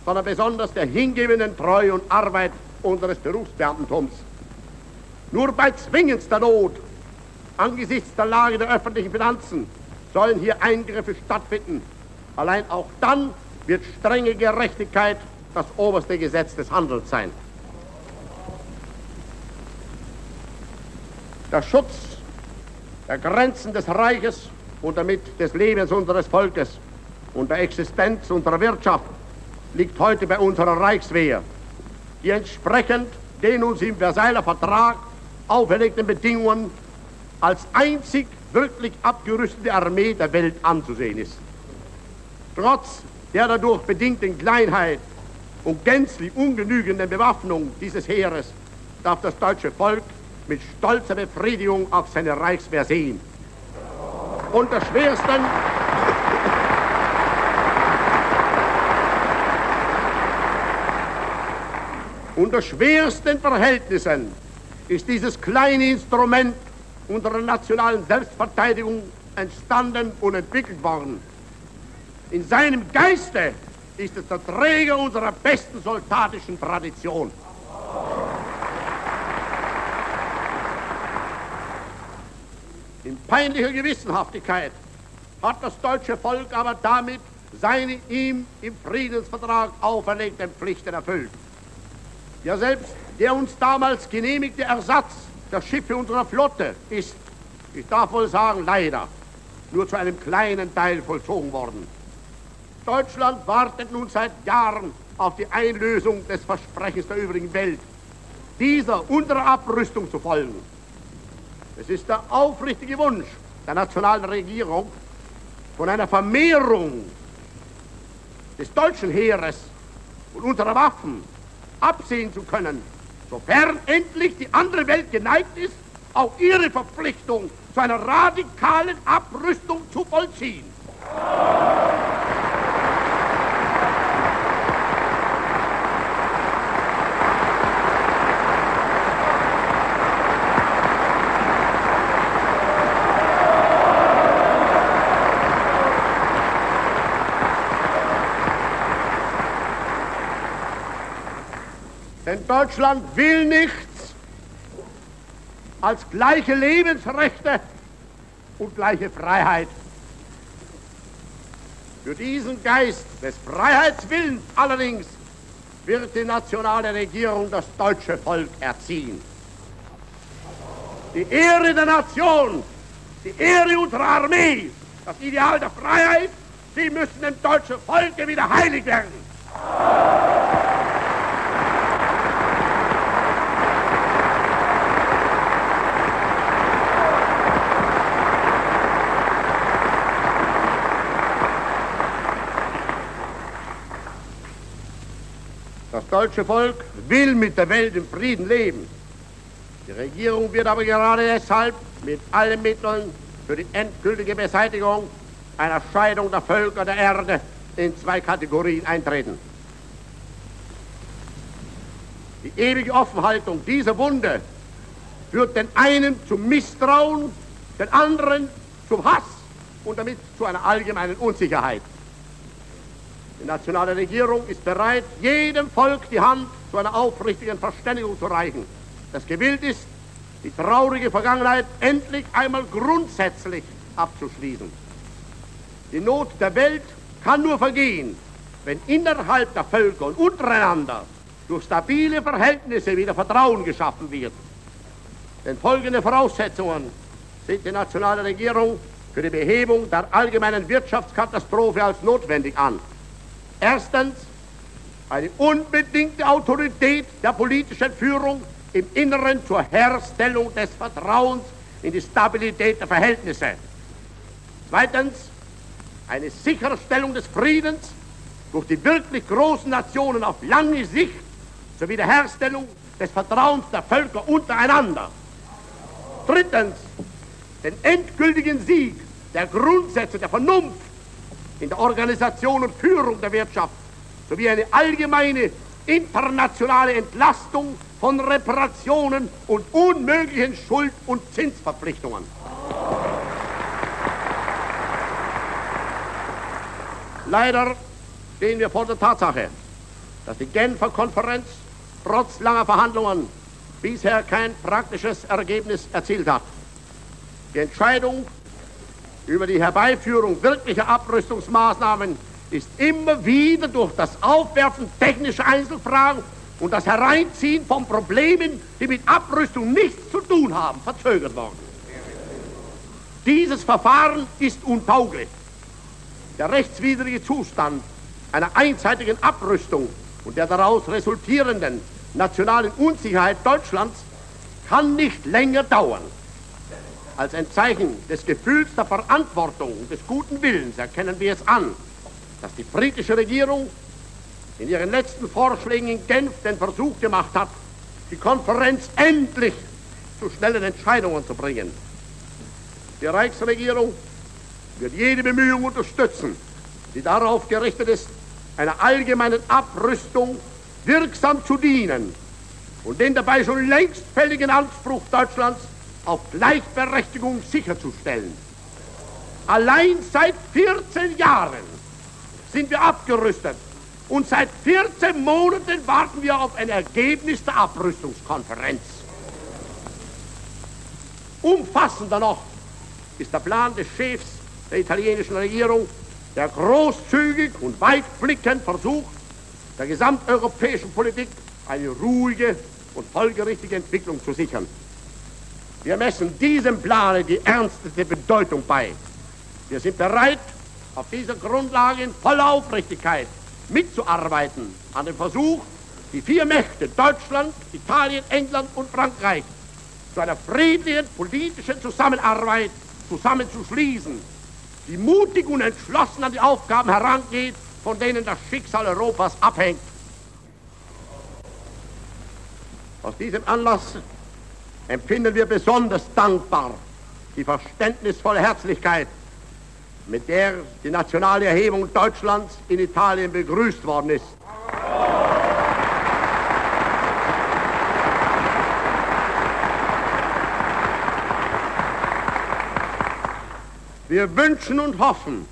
sondern besonders der hingebenden Treue und Arbeit unseres Berufsbeamtentums. Nur bei zwingendster Not, angesichts der Lage der öffentlichen Finanzen, sollen hier Eingriffe stattfinden. Allein auch dann wird strenge Gerechtigkeit das oberste Gesetz des Handels sein. Der Schutz der Grenzen des Reiches und damit des Lebens unseres Volkes und der Existenz unserer Wirtschaft liegt heute bei unserer Reichswehr, die entsprechend den uns im Versailler Vertrag auferlegten Bedingungen als einzig wirklich abgerüstete Armee der Welt anzusehen ist. Trotz der dadurch bedingten Kleinheit und gänzlich ungenügenden Bewaffnung dieses Heeres darf das deutsche Volk mit stolzer Befriedigung auf seine Reichswehr sehen. Unter schwersten Unter schwersten Verhältnissen ist dieses kleine Instrument unserer nationalen Selbstverteidigung entstanden und entwickelt worden. In seinem Geiste ist es der Träger unserer besten soldatischen Tradition. In peinlicher Gewissenhaftigkeit hat das deutsche Volk aber damit seine ihm im Friedensvertrag auferlegten Pflichten erfüllt. Ja, selbst der uns damals genehmigte Ersatz der Schiffe unserer Flotte ist, ich darf wohl sagen, leider nur zu einem kleinen Teil vollzogen worden. Deutschland wartet nun seit Jahren auf die Einlösung des Versprechens der übrigen Welt, dieser unserer Abrüstung zu folgen. Es ist der aufrichtige Wunsch der nationalen Regierung, von einer Vermehrung des deutschen Heeres und unserer Waffen absehen zu können, sofern endlich die andere Welt geneigt ist, auch ihre Verpflichtung zu einer radikalen Abrüstung zu vollziehen. Denn Deutschland will nichts als gleiche Lebensrechte und gleiche Freiheit. Für diesen Geist des Freiheitswillens allerdings wird die nationale Regierung das deutsche Volk erziehen. Die Ehre der Nation, die Ehre unserer Armee, das Ideal der Freiheit, sie müssen dem deutschen Volke wieder heilig werden. Das deutsche Volk will mit der Welt im Frieden leben. Die Regierung wird aber gerade deshalb mit allen Mitteln für die endgültige Beseitigung einer Scheidung der Völker der Erde in zwei Kategorien eintreten. Die ewige Offenhaltung dieser Wunde führt den einen zum Misstrauen, den anderen zum Hass und damit zu einer allgemeinen Unsicherheit. Die nationale Regierung ist bereit, jedem Volk die Hand zu einer aufrichtigen Verständigung zu reichen, das gewillt ist, die traurige Vergangenheit endlich einmal grundsätzlich abzuschließen. Die Not der Welt kann nur vergehen, wenn innerhalb der Völker und untereinander durch stabile Verhältnisse wieder Vertrauen geschaffen wird. Denn folgende Voraussetzungen sind die nationale Regierung für die Behebung der allgemeinen Wirtschaftskatastrophe als notwendig an. Erstens eine unbedingte Autorität der politischen Führung im Inneren zur Herstellung des Vertrauens in die Stabilität der Verhältnisse. Zweitens eine Sicherstellung des Friedens durch die wirklich großen Nationen auf lange Sicht zur Wiederherstellung des Vertrauens der Völker untereinander. Drittens den endgültigen Sieg der Grundsätze der Vernunft in der Organisation und Führung der Wirtschaft sowie eine allgemeine internationale Entlastung von Reparationen und unmöglichen Schuld- und Zinsverpflichtungen. Leider stehen wir vor der Tatsache, dass die Genfer Konferenz trotz langer Verhandlungen bisher kein praktisches Ergebnis erzielt hat. Die Entscheidung über die Herbeiführung wirklicher Abrüstungsmaßnahmen ist immer wieder durch das Aufwerfen technischer Einzelfragen und das Hereinziehen von Problemen, die mit Abrüstung nichts zu tun haben, verzögert worden. Dieses Verfahren ist untauglich. Der rechtswidrige Zustand einer einseitigen Abrüstung und der daraus resultierenden nationalen Unsicherheit Deutschlands kann nicht länger dauern. Als ein Zeichen des Gefühls der Verantwortung und des guten Willens erkennen wir es an, dass die britische Regierung in ihren letzten Vorschlägen in Genf den Versuch gemacht hat, die Konferenz endlich zu schnellen Entscheidungen zu bringen. Die Reichsregierung wird jede Bemühung unterstützen, die darauf gerichtet ist, einer allgemeinen Abrüstung wirksam zu dienen und den dabei schon längst fälligen Anspruch Deutschlands auf Gleichberechtigung sicherzustellen. Allein seit 14 Jahren sind wir abgerüstet und seit 14 Monaten warten wir auf ein Ergebnis der Abrüstungskonferenz. Umfassender noch ist der Plan des Chefs der italienischen Regierung, der großzügig und weitblickend versucht, der gesamteuropäischen Politik eine ruhige und folgerichtige Entwicklung zu sichern. Wir messen diesem Plane die ernsteste Bedeutung bei. Wir sind bereit, auf dieser Grundlage in voller Aufrichtigkeit mitzuarbeiten an dem Versuch, die vier Mächte Deutschland, Italien, England und Frankreich zu einer friedlichen politischen Zusammenarbeit zusammenzuschließen, die mutig und entschlossen an die Aufgaben herangeht, von denen das Schicksal Europas abhängt. Aus diesem Anlass empfinden wir besonders dankbar die verständnisvolle Herzlichkeit, mit der die nationale Erhebung Deutschlands in Italien begrüßt worden ist. Wir wünschen und hoffen,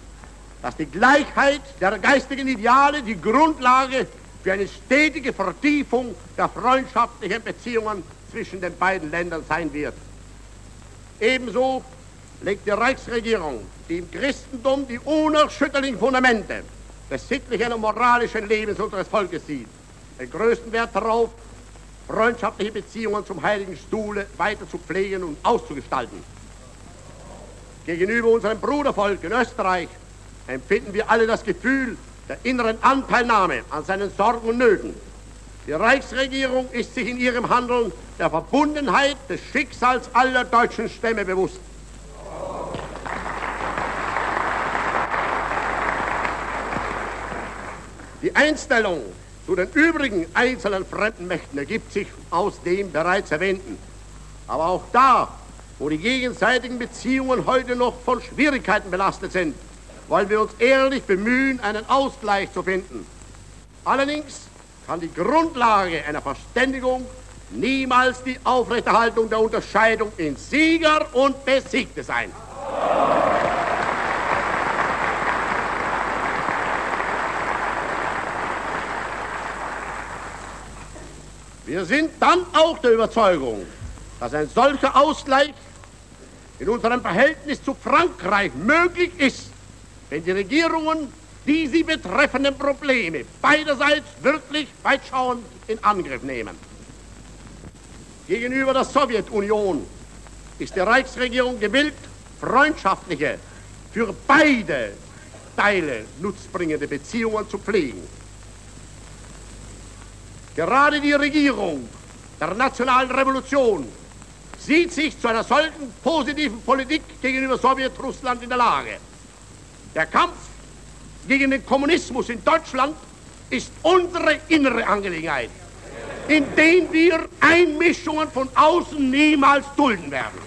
dass die Gleichheit der geistigen Ideale die Grundlage für eine stetige Vertiefung der freundschaftlichen Beziehungen zwischen den beiden Ländern sein wird. Ebenso legt die Reichsregierung, die im Christentum die unerschütterlichen Fundamente des sittlichen und moralischen Lebens unseres Volkes sieht, den größten Wert darauf, freundschaftliche Beziehungen zum Heiligen Stuhle weiter zu pflegen und auszugestalten. Gegenüber unserem Brudervolk in Österreich empfinden wir alle das Gefühl der inneren Anteilnahme an seinen Sorgen und Nöten. Die Reichsregierung ist sich in ihrem Handeln der Verbundenheit des Schicksals aller deutschen Stämme bewusst. Die Einstellung zu den übrigen einzelnen fremden Mächten ergibt sich aus dem bereits erwähnten. Aber auch da, wo die gegenseitigen Beziehungen heute noch von Schwierigkeiten belastet sind, wollen wir uns ehrlich bemühen, einen Ausgleich zu finden. Allerdings kann die Grundlage einer Verständigung niemals die Aufrechterhaltung der Unterscheidung in Sieger und Besiegte sein. Wir sind dann auch der Überzeugung, dass ein solcher Ausgleich in unserem Verhältnis zu Frankreich möglich ist, wenn die Regierungen die sie betreffenden Probleme beiderseits wirklich weitschauend in Angriff nehmen. Gegenüber der Sowjetunion ist die Reichsregierung gewillt, freundschaftliche, für beide Teile nutzbringende Beziehungen zu pflegen. Gerade die Regierung der nationalen Revolution sieht sich zu einer solchen positiven Politik gegenüber Sowjetrussland in der Lage. Der Kampf gegen den Kommunismus in Deutschland ist unsere innere Angelegenheit, in der wir Einmischungen von außen niemals dulden werden.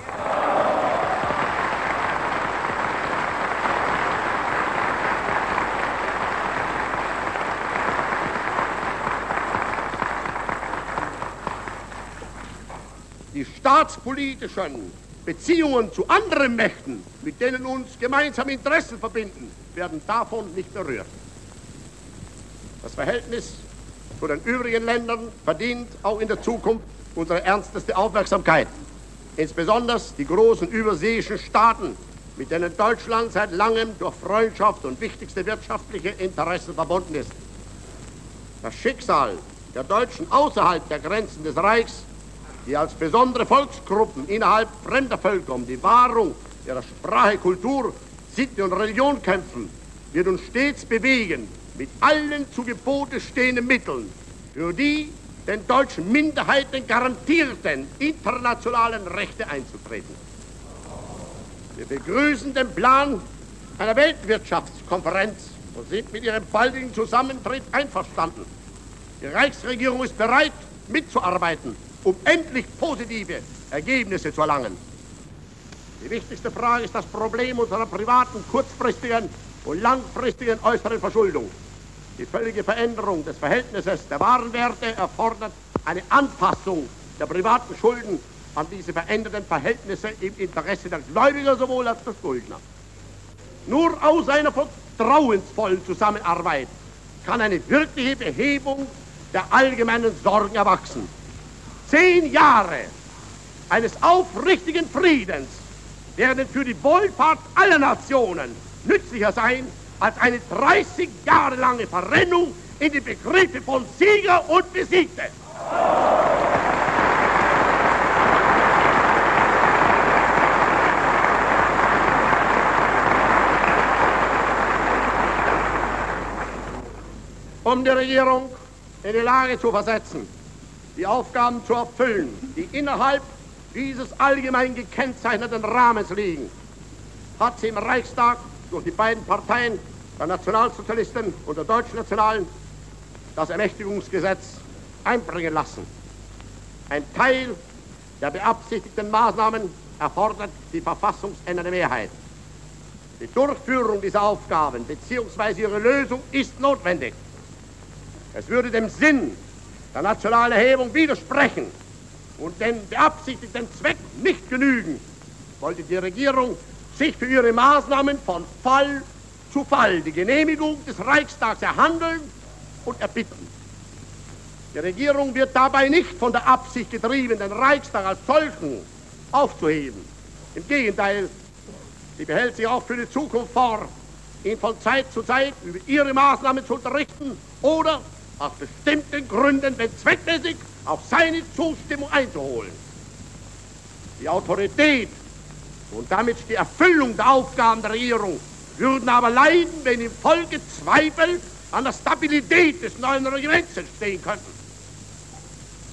Die staatspolitischen Beziehungen zu anderen Mächten, mit denen uns gemeinsame Interessen verbinden, werden davon nicht berührt. Das Verhältnis zu den übrigen Ländern verdient auch in der Zukunft unsere ernsteste Aufmerksamkeit. Insbesondere die großen überseeischen Staaten, mit denen Deutschland seit langem durch Freundschaft und wichtigste wirtschaftliche Interessen verbunden ist. Das Schicksal der Deutschen außerhalb der Grenzen des Reichs die als besondere Volksgruppen innerhalb fremder Völker um die Wahrung ihrer Sprache, Kultur, Sitte und Religion kämpfen, wird uns stets bewegen, mit allen zu Gebote stehenden Mitteln für die den deutschen Minderheiten garantierten internationalen Rechte einzutreten. Wir begrüßen den Plan einer Weltwirtschaftskonferenz und sind mit ihrem baldigen Zusammentritt einverstanden. Die Reichsregierung ist bereit, mitzuarbeiten um endlich positive Ergebnisse zu erlangen. Die wichtigste Frage ist das Problem unserer privaten, kurzfristigen und langfristigen äußeren Verschuldung. Die völlige Veränderung des Verhältnisses der Warenwerte erfordert eine Anpassung der privaten Schulden an diese veränderten Verhältnisse im Interesse der Gläubiger sowohl als der Schuldner. Nur aus einer vertrauensvollen Zusammenarbeit kann eine wirkliche Behebung der allgemeinen Sorgen erwachsen. Zehn Jahre eines aufrichtigen Friedens werden für die Wohlfahrt aller Nationen nützlicher sein als eine 30 Jahre lange Verrennung in die Begriffe von Sieger und Besiegte. Um die Regierung in die Lage zu versetzen, die Aufgaben zu erfüllen, die innerhalb dieses allgemein gekennzeichneten Rahmens liegen, hat sie im Reichstag durch die beiden Parteien der Nationalsozialisten und der Deutschnationalen das Ermächtigungsgesetz einbringen lassen. Ein Teil der beabsichtigten Maßnahmen erfordert die verfassungsändernde Mehrheit. Die Durchführung dieser Aufgaben bzw. ihre Lösung ist notwendig. Es würde dem Sinn der nationalen Erhebung widersprechen und den beabsichtigten Zweck nicht genügen, wollte die Regierung sich für ihre Maßnahmen von Fall zu Fall die Genehmigung des Reichstags erhandeln und erbitten. Die Regierung wird dabei nicht von der Absicht getrieben, den Reichstag als solchen aufzuheben. Im Gegenteil, sie behält sich auch für die Zukunft vor, ihn von Zeit zu Zeit über ihre Maßnahmen zu unterrichten oder aus bestimmten Gründen, wenn zweckmäßig, auf seine Zustimmung einzuholen. Die Autorität und damit die Erfüllung der Aufgaben der Regierung würden aber leiden, wenn im Folge Zweifel an der Stabilität des neuen Regiments entstehen könnten.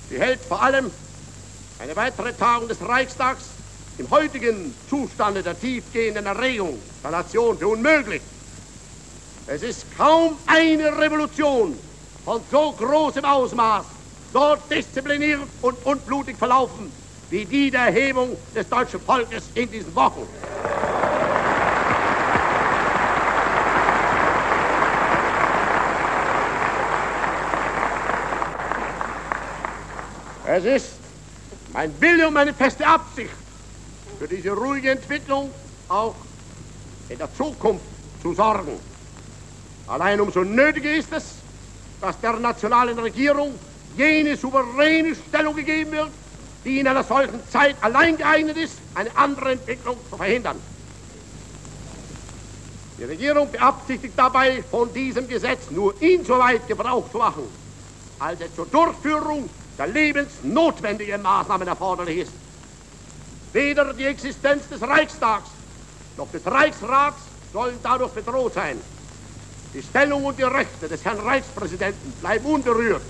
Sie hält vor allem eine weitere Tagung des Reichstags im heutigen Zustande der tiefgehenden Erregung der Nation für unmöglich. Es ist kaum eine Revolution von so großem Ausmaß, so diszipliniert und unblutig verlaufen, wie die der Erhebung des deutschen Volkes in diesen Wochen. Es ist mein Wille und meine feste Absicht, für diese ruhige Entwicklung auch in der Zukunft zu sorgen. Allein umso nötiger ist es, dass der nationalen Regierung jene souveräne Stellung gegeben wird, die in einer solchen Zeit allein geeignet ist, eine andere Entwicklung zu verhindern. Die Regierung beabsichtigt dabei, von diesem Gesetz nur insoweit Gebrauch zu machen, als es zur Durchführung der lebensnotwendigen Maßnahmen erforderlich ist. Weder die Existenz des Reichstags noch des Reichsrats sollen dadurch bedroht sein. Die Stellung und die Rechte des Herrn Reichspräsidenten bleiben unberührt.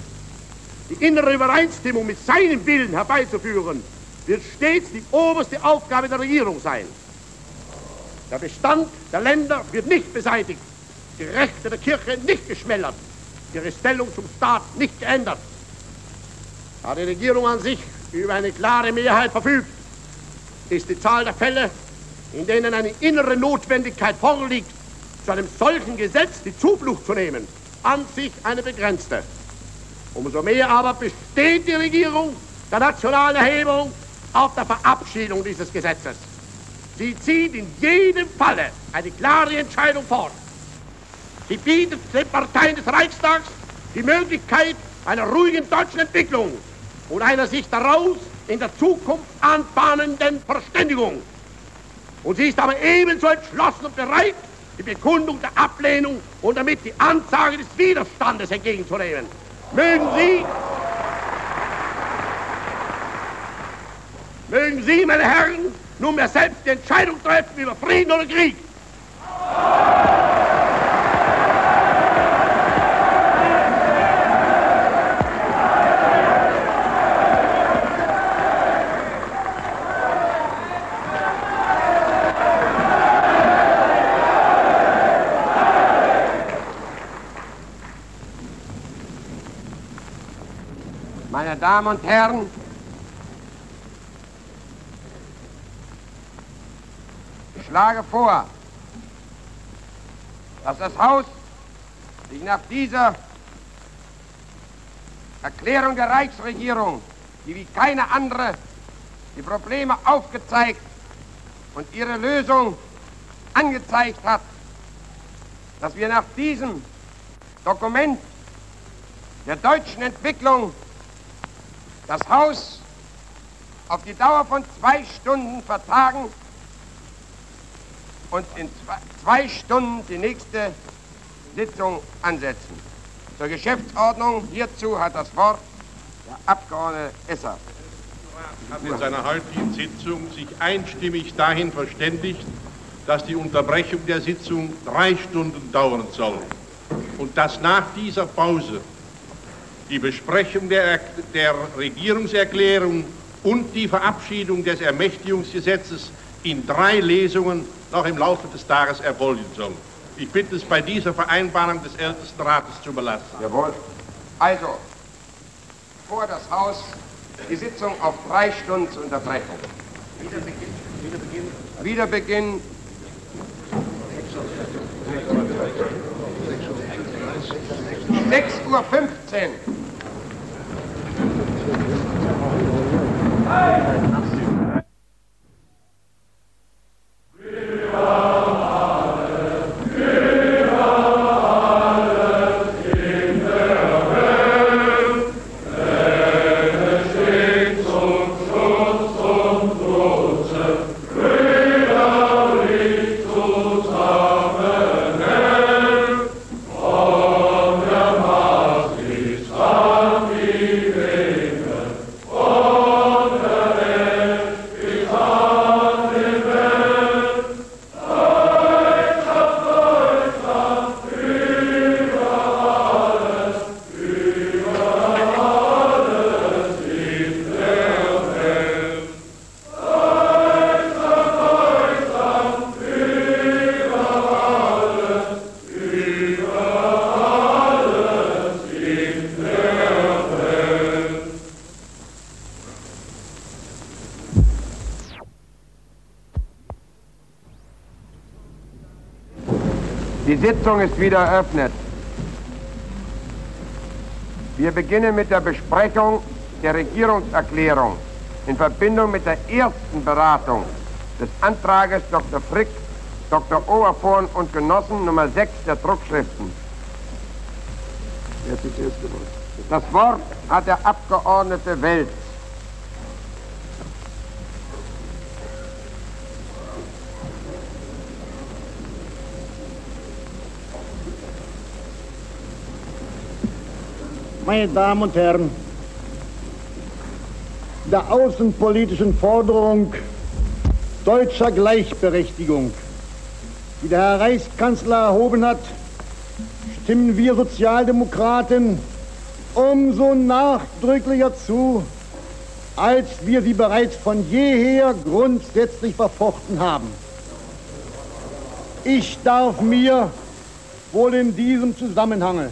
Die innere Übereinstimmung mit seinem Willen herbeizuführen, wird stets die oberste Aufgabe der Regierung sein. Der Bestand der Länder wird nicht beseitigt, die Rechte der Kirche nicht geschmälert, ihre Stellung zum Staat nicht geändert. Da die Regierung an sich über eine klare Mehrheit verfügt, ist die Zahl der Fälle, in denen eine innere Notwendigkeit vorliegt, zu einem solchen Gesetz die Zuflucht zu nehmen, an sich eine begrenzte. Umso mehr aber besteht die Regierung der nationalen Erhebung auf der Verabschiedung dieses Gesetzes. Sie zieht in jedem Falle eine klare Entscheidung vor. Sie bietet den Parteien des Reichstags die Möglichkeit einer ruhigen deutschen Entwicklung und einer sich daraus in der Zukunft anbahnenden Verständigung. Und sie ist aber ebenso entschlossen und bereit, die Bekundung der Ablehnung und damit die Ansage des Widerstandes entgegenzunehmen. Mögen Sie, mögen Sie, meine Herren, nunmehr selbst die Entscheidung treffen über Frieden oder Krieg. Damen und Herren, ich schlage vor, dass das Haus sich nach dieser Erklärung der Reichsregierung, die wie keine andere die Probleme aufgezeigt und ihre Lösung angezeigt hat, dass wir nach diesem Dokument der deutschen Entwicklung das Haus auf die Dauer von zwei Stunden vertagen und in zwei, zwei Stunden die nächste Sitzung ansetzen. Zur Geschäftsordnung hierzu hat das Wort der Abgeordnete Esser. hat in seiner heutigen Sitzung sich einstimmig dahin verständigt, dass die Unterbrechung der Sitzung drei Stunden dauern soll und dass nach dieser Pause die Besprechung der, der Regierungserklärung und die Verabschiedung des Ermächtigungsgesetzes in drei Lesungen noch im Laufe des Tages erfolgen soll. Ich bitte es bei dieser Vereinbarung des Ältestenrates zu belassen. Jawohl. Also, vor das Haus die Sitzung auf drei Stunden zu unterbrechen. Wiederbeginn. Wiederbeginn. Wiederbeginn. Sechs Uhr fünfzehn. Sitzung ist wieder eröffnet. Wir beginnen mit der Besprechung der Regierungserklärung in Verbindung mit der ersten Beratung des Antrages Dr. Frick, Dr. Oberforn und Genossen Nummer 6 der Druckschriften. Das Wort hat der Abgeordnete Welt. Meine Damen und Herren, der außenpolitischen Forderung deutscher Gleichberechtigung, die der Herr Reichskanzler erhoben hat, stimmen wir Sozialdemokraten umso nachdrücklicher zu, als wir sie bereits von jeher grundsätzlich verfochten haben. Ich darf mir wohl in diesem Zusammenhang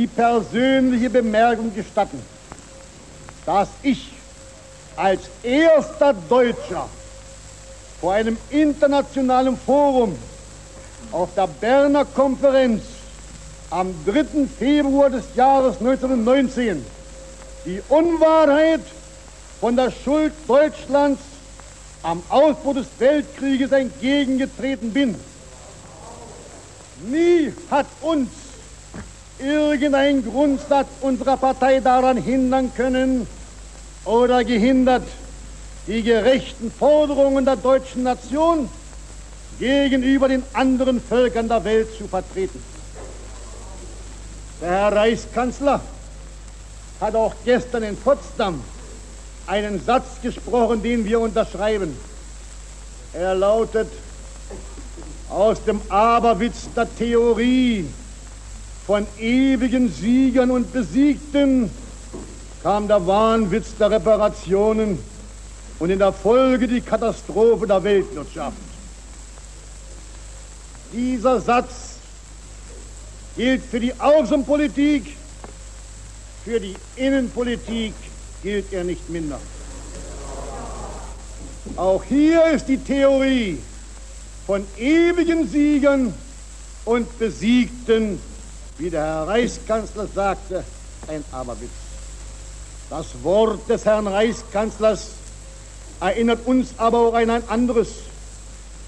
die persönliche Bemerkung gestatten, dass ich als erster Deutscher vor einem internationalen Forum auf der Berner Konferenz am 3. Februar des Jahres 1919 die Unwahrheit von der Schuld Deutschlands am Ausbruch des Weltkrieges entgegengetreten bin. Nie hat uns irgendein Grundsatz unserer Partei daran hindern können oder gehindert, die gerechten Forderungen der deutschen Nation gegenüber den anderen Völkern der Welt zu vertreten. Der Herr Reichskanzler hat auch gestern in Potsdam einen Satz gesprochen, den wir unterschreiben. Er lautet, aus dem Aberwitz der Theorie von ewigen Siegern und Besiegten kam der Wahnwitz der Reparationen und in der Folge die Katastrophe der Weltwirtschaft. Dieser Satz gilt für die Außenpolitik, für die Innenpolitik gilt er nicht minder. Auch hier ist die Theorie von ewigen Siegern und Besiegten, wie der Herr Reichskanzler sagte, ein Aberwitz. Das Wort des Herrn Reichskanzlers erinnert uns aber auch an ein anderes,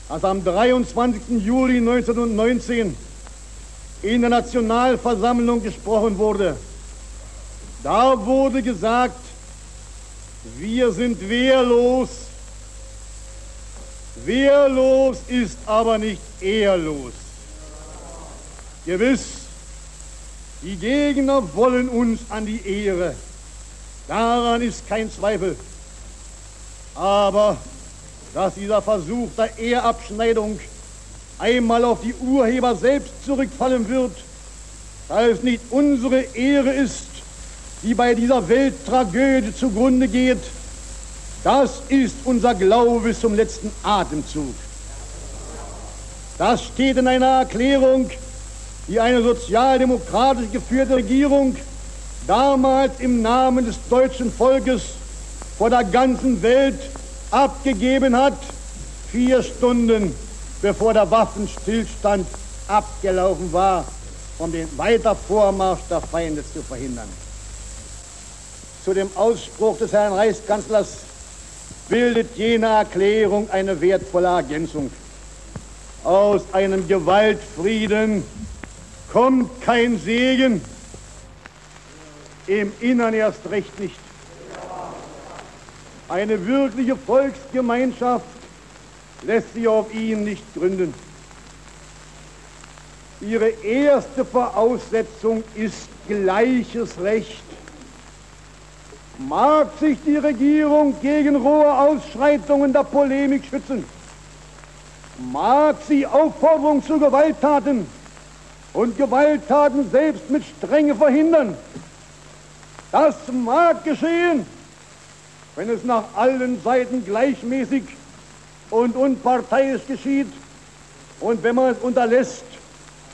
als am 23. Juli 1919 in der Nationalversammlung gesprochen wurde. Da wurde gesagt, wir sind wehrlos. Wehrlos ist aber nicht ehrlos. Gewiss, die Gegner wollen uns an die Ehre. Daran ist kein Zweifel. Aber dass dieser Versuch der Ehrabschneidung einmal auf die Urheber selbst zurückfallen wird, da es nicht unsere Ehre ist, die bei dieser Welttragödie zugrunde geht, das ist unser Glaube zum letzten Atemzug. Das steht in einer Erklärung, die eine sozialdemokratisch geführte Regierung damals im Namen des deutschen Volkes vor der ganzen Welt abgegeben hat, vier Stunden bevor der Waffenstillstand abgelaufen war, um den Weitervormarsch der Feinde zu verhindern. Zu dem Ausspruch des Herrn Reichskanzlers bildet jene Erklärung eine wertvolle Ergänzung. Aus einem Gewaltfrieden kommt kein Segen, im Innern erst recht nicht. Eine wirkliche Volksgemeinschaft lässt sich auf ihn nicht gründen. Ihre erste Voraussetzung ist gleiches Recht. Mag sich die Regierung gegen rohe Ausschreitungen der Polemik schützen, mag sie Aufforderung zu Gewalttaten und Gewalttaten selbst mit Strenge verhindern. Das mag geschehen, wenn es nach allen Seiten gleichmäßig und unparteiisch geschieht und wenn man es unterlässt,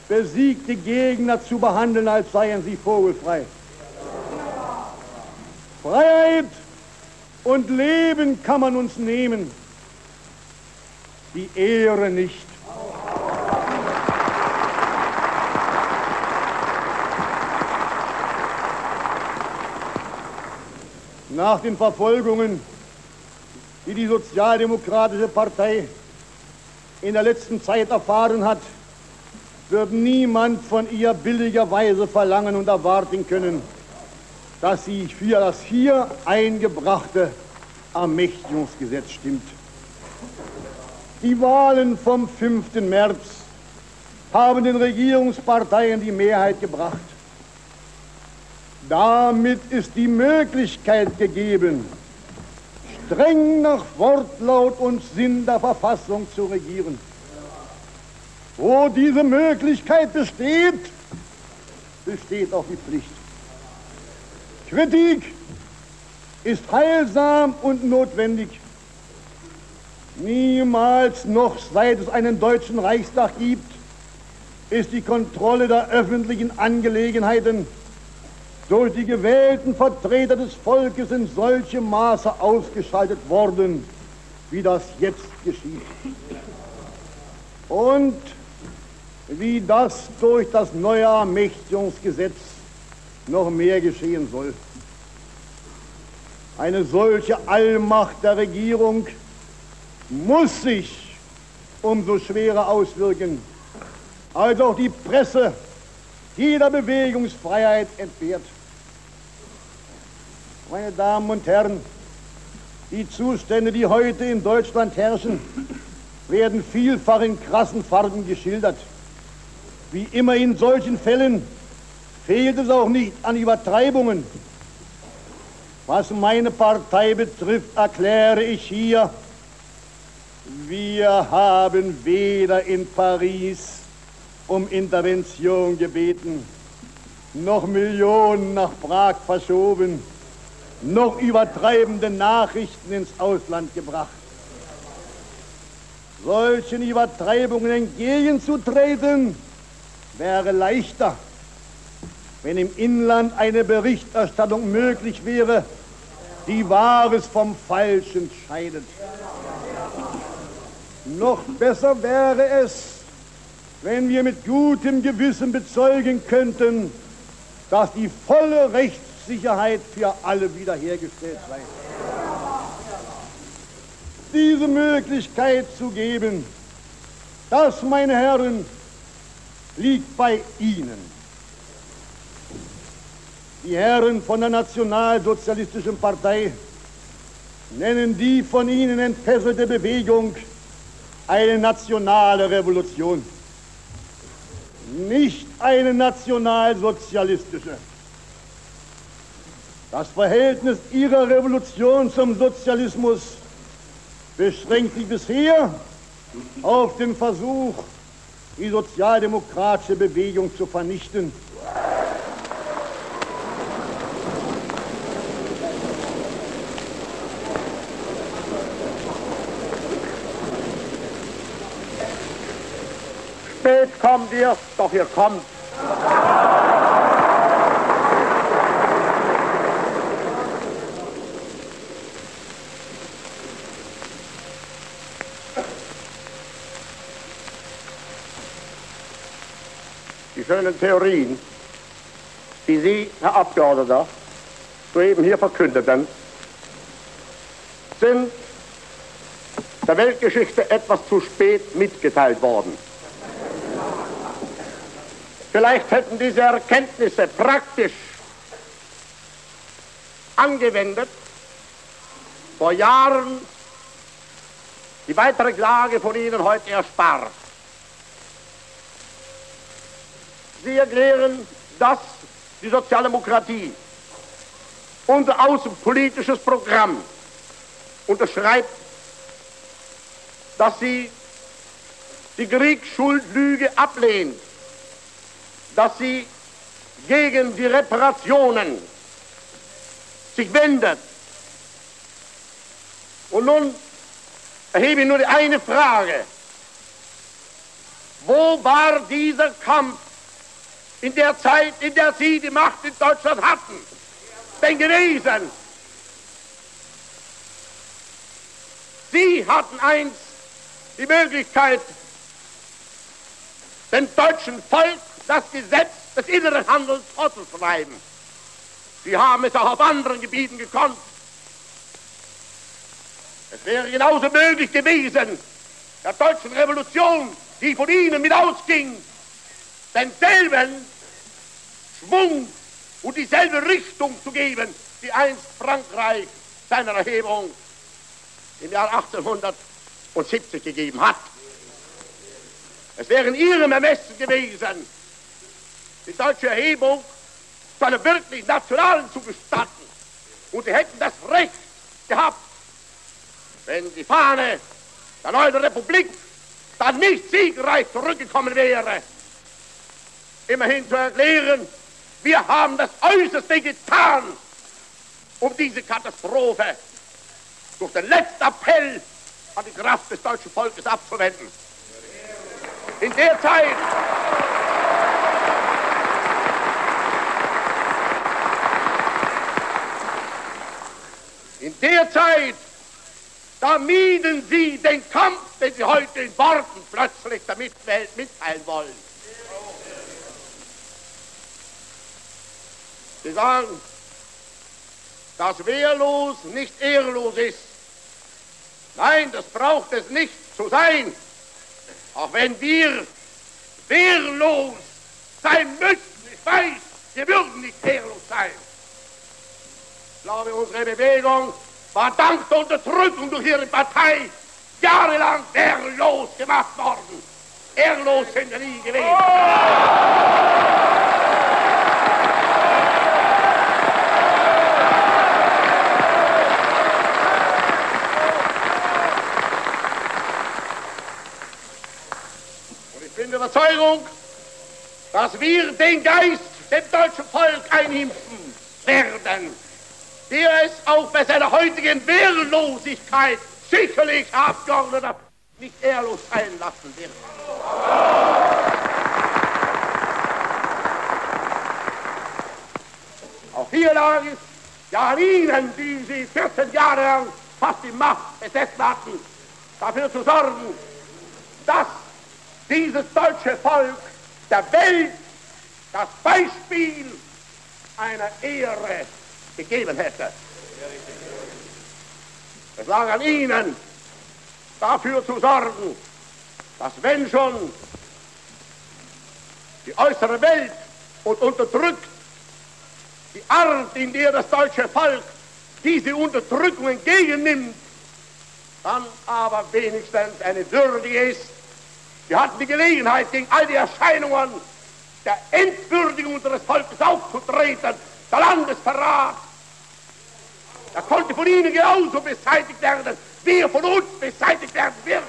besiegte Gegner zu behandeln, als seien sie vogelfrei. Freiheit und Leben kann man uns nehmen, die Ehre nicht. Nach den Verfolgungen, die die Sozialdemokratische Partei in der letzten Zeit erfahren hat, wird niemand von ihr billigerweise verlangen und erwarten können, dass sie für das hier eingebrachte Ermächtigungsgesetz stimmt. Die Wahlen vom 5. März haben den Regierungsparteien die Mehrheit gebracht. Damit ist die Möglichkeit gegeben, streng nach Wortlaut und Sinn der Verfassung zu regieren. Wo diese Möglichkeit besteht, besteht auch die Pflicht. Kritik ist heilsam und notwendig. Niemals noch seit es einen deutschen Reichstag gibt, ist die Kontrolle der öffentlichen Angelegenheiten durch die gewählten Vertreter des Volkes in solchem Maße ausgeschaltet worden, wie das jetzt geschieht. Und wie das durch das neue Ermächtigungsgesetz noch mehr geschehen soll. Eine solche Allmacht der Regierung muss sich umso schwerer auswirken, als auch die Presse jeder Bewegungsfreiheit entbehrt. Meine Damen und Herren, die Zustände, die heute in Deutschland herrschen, werden vielfach in krassen Farben geschildert. Wie immer in solchen Fällen fehlt es auch nicht an Übertreibungen. Was meine Partei betrifft, erkläre ich hier, wir haben weder in Paris um Intervention gebeten, noch Millionen nach Prag verschoben, noch übertreibende Nachrichten ins Ausland gebracht. Solchen Übertreibungen entgegenzutreten, wäre leichter, wenn im Inland eine Berichterstattung möglich wäre, die Wahres vom Falschen scheidet. Noch besser wäre es, wenn wir mit gutem Gewissen bezeugen könnten, dass die volle Rechts Sicherheit für alle wiederhergestellt sei. Diese Möglichkeit zu geben, das, meine Herren, liegt bei Ihnen. Die Herren von der Nationalsozialistischen Partei nennen die von ihnen entfesselte Bewegung eine nationale Revolution, nicht eine nationalsozialistische. Das Verhältnis ihrer Revolution zum Sozialismus beschränkt sich bisher auf den Versuch, die sozialdemokratische Bewegung zu vernichten. Spät kommt ihr, doch ihr kommt. Schönen Theorien, die Sie, Herr Abgeordneter, soeben hier verkündeten, sind der Weltgeschichte etwas zu spät mitgeteilt worden. Vielleicht hätten diese Erkenntnisse praktisch angewendet vor Jahren die weitere Klage von Ihnen heute erspart. Sie erklären, dass die Sozialdemokratie unser außenpolitisches Programm unterschreibt, dass sie die Kriegsschuldlüge ablehnt, dass sie gegen die Reparationen sich wendet. Und nun erhebe ich nur die eine Frage. Wo war dieser Kampf in der Zeit, in der Sie die Macht in Deutschland hatten, denn gewesen. Sie hatten einst die Möglichkeit, dem deutschen Volk das Gesetz des inneren Handels vorzuschreiben. Sie haben es auch auf anderen Gebieten gekonnt, Es wäre genauso möglich gewesen, der deutschen Revolution, die von ihnen mit ausging, denselben Schwung und dieselbe Richtung zu geben, die einst Frankreich seiner Erhebung im Jahr 1870 gegeben hat. Es wäre in ihrem Ermessen gewesen, die deutsche Erhebung zu einer wirklich nationalen zu gestatten. Und sie hätten das Recht gehabt, wenn die Fahne der neuen Republik dann nicht siegreich zurückgekommen wäre, immerhin zu erklären, wir haben das Äußerste getan, um diese Katastrophe durch den letzten Appell an die Kraft des deutschen Volkes abzuwenden. In der Zeit in der Zeit, da mieden sie den Kampf, den sie heute in Worten plötzlich damit mitteilen wollen. Sie sagen, dass wehrlos nicht ehrlos ist. Nein, das braucht es nicht zu sein. Auch wenn wir wehrlos sein müssten, ich weiß, wir würden nicht ehrlos sein. Ich glaube, unsere Bewegung war dank der Unterdrückung durch ihre Partei jahrelang wehrlos gemacht worden. Ehrlos sind wir nie gewesen. bin der Überzeugung, dass wir den Geist dem deutschen Volk einhimpfen werden, der es auch bei seiner heutigen Wehrlosigkeit sicherlich Abgeordneter nicht ehrlos sein lassen wird. Auch hier lag es ja an Ihnen, die Sie 14 Jahre lang fast die Macht besessen hatten, dafür zu sorgen, dass dieses deutsche Volk der Welt das Beispiel einer Ehre gegeben hätte. Es lag an Ihnen, dafür zu sorgen, dass wenn schon die äußere Welt und unterdrückt die Art, in der das deutsche Volk diese Unterdrückung entgegennimmt, dann aber wenigstens eine Würde ist, wir hatten die Gelegenheit, gegen all die Erscheinungen der Entwürdigung unseres Volkes aufzutreten, der Landesverrat. Er konnte von Ihnen genauso beseitigt werden, wie er von uns beseitigt werden wird.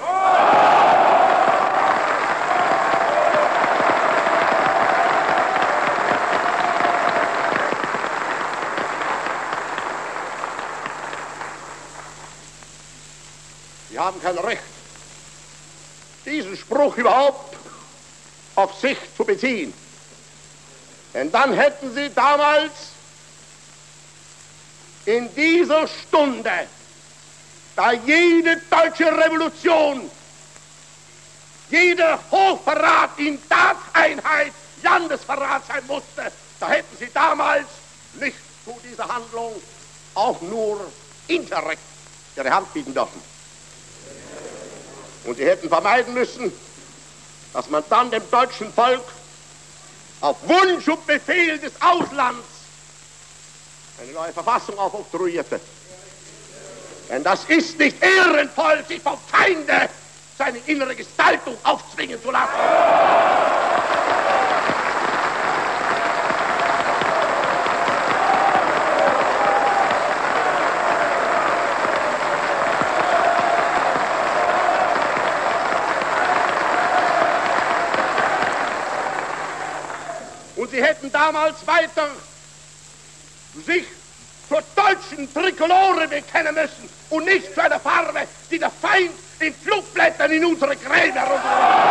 Sie haben kein Recht, diesen Spruch überhaupt auf sich zu beziehen. Denn dann hätten sie damals in dieser Stunde, da jede deutsche Revolution, jeder Hochverrat in Tateinheit Landesverrat sein musste, da hätten sie damals nicht zu dieser Handlung auch nur indirekt ihre Hand bieten dürfen. Und sie hätten vermeiden müssen, dass man dann dem deutschen Volk auf Wunsch und Befehl des Auslands eine neue Verfassung aufoktroyierte. Denn das ist nicht ehrenvoll, sich vom Feinde seine innere Gestaltung aufzwingen zu lassen. Hätten damals weiter sich zur deutschen Trikolore bekennen müssen und nicht zu einer Farbe, die der Feind in Flugblättern in unsere Gräber herunterlässt.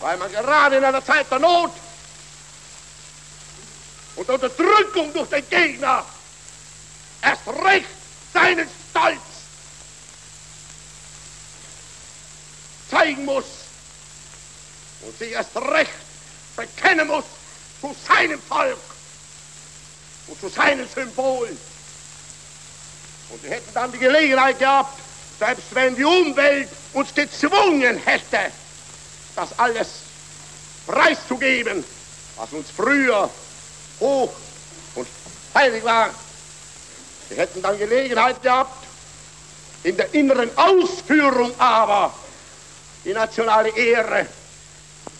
Weil man gerade in einer Zeit der Not und der Unterdrückung durch den Gegner erst recht seinen Stolz zeigen muss und sich erst recht bekennen muss zu seinem Volk und zu seinen Symbolen. Und wir hätten dann die Gelegenheit gehabt, selbst wenn die Umwelt uns gezwungen hätte, das alles preiszugeben, was uns früher hoch und heilig war. Wir hätten dann Gelegenheit gehabt, in der inneren Ausführung aber die nationale Ehre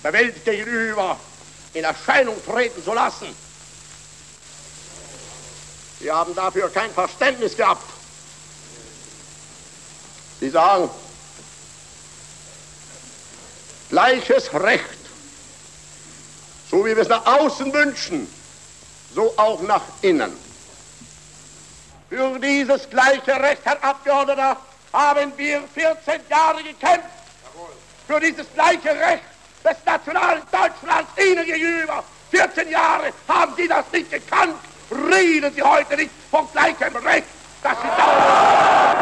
der Welt gegenüber in Erscheinung treten zu lassen. Wir haben dafür kein Verständnis gehabt. Sie sagen, gleiches Recht, so wie wir es nach außen wünschen, so auch nach innen. Für dieses gleiche Recht, Herr Abgeordneter, haben wir 14 Jahre gekämpft. Für dieses gleiche Recht des nationalen Deutschlands Ihnen gegenüber. 14 Jahre haben Sie das nicht gekannt. Reden Sie heute nicht von gleichem Recht, das Sie dauern.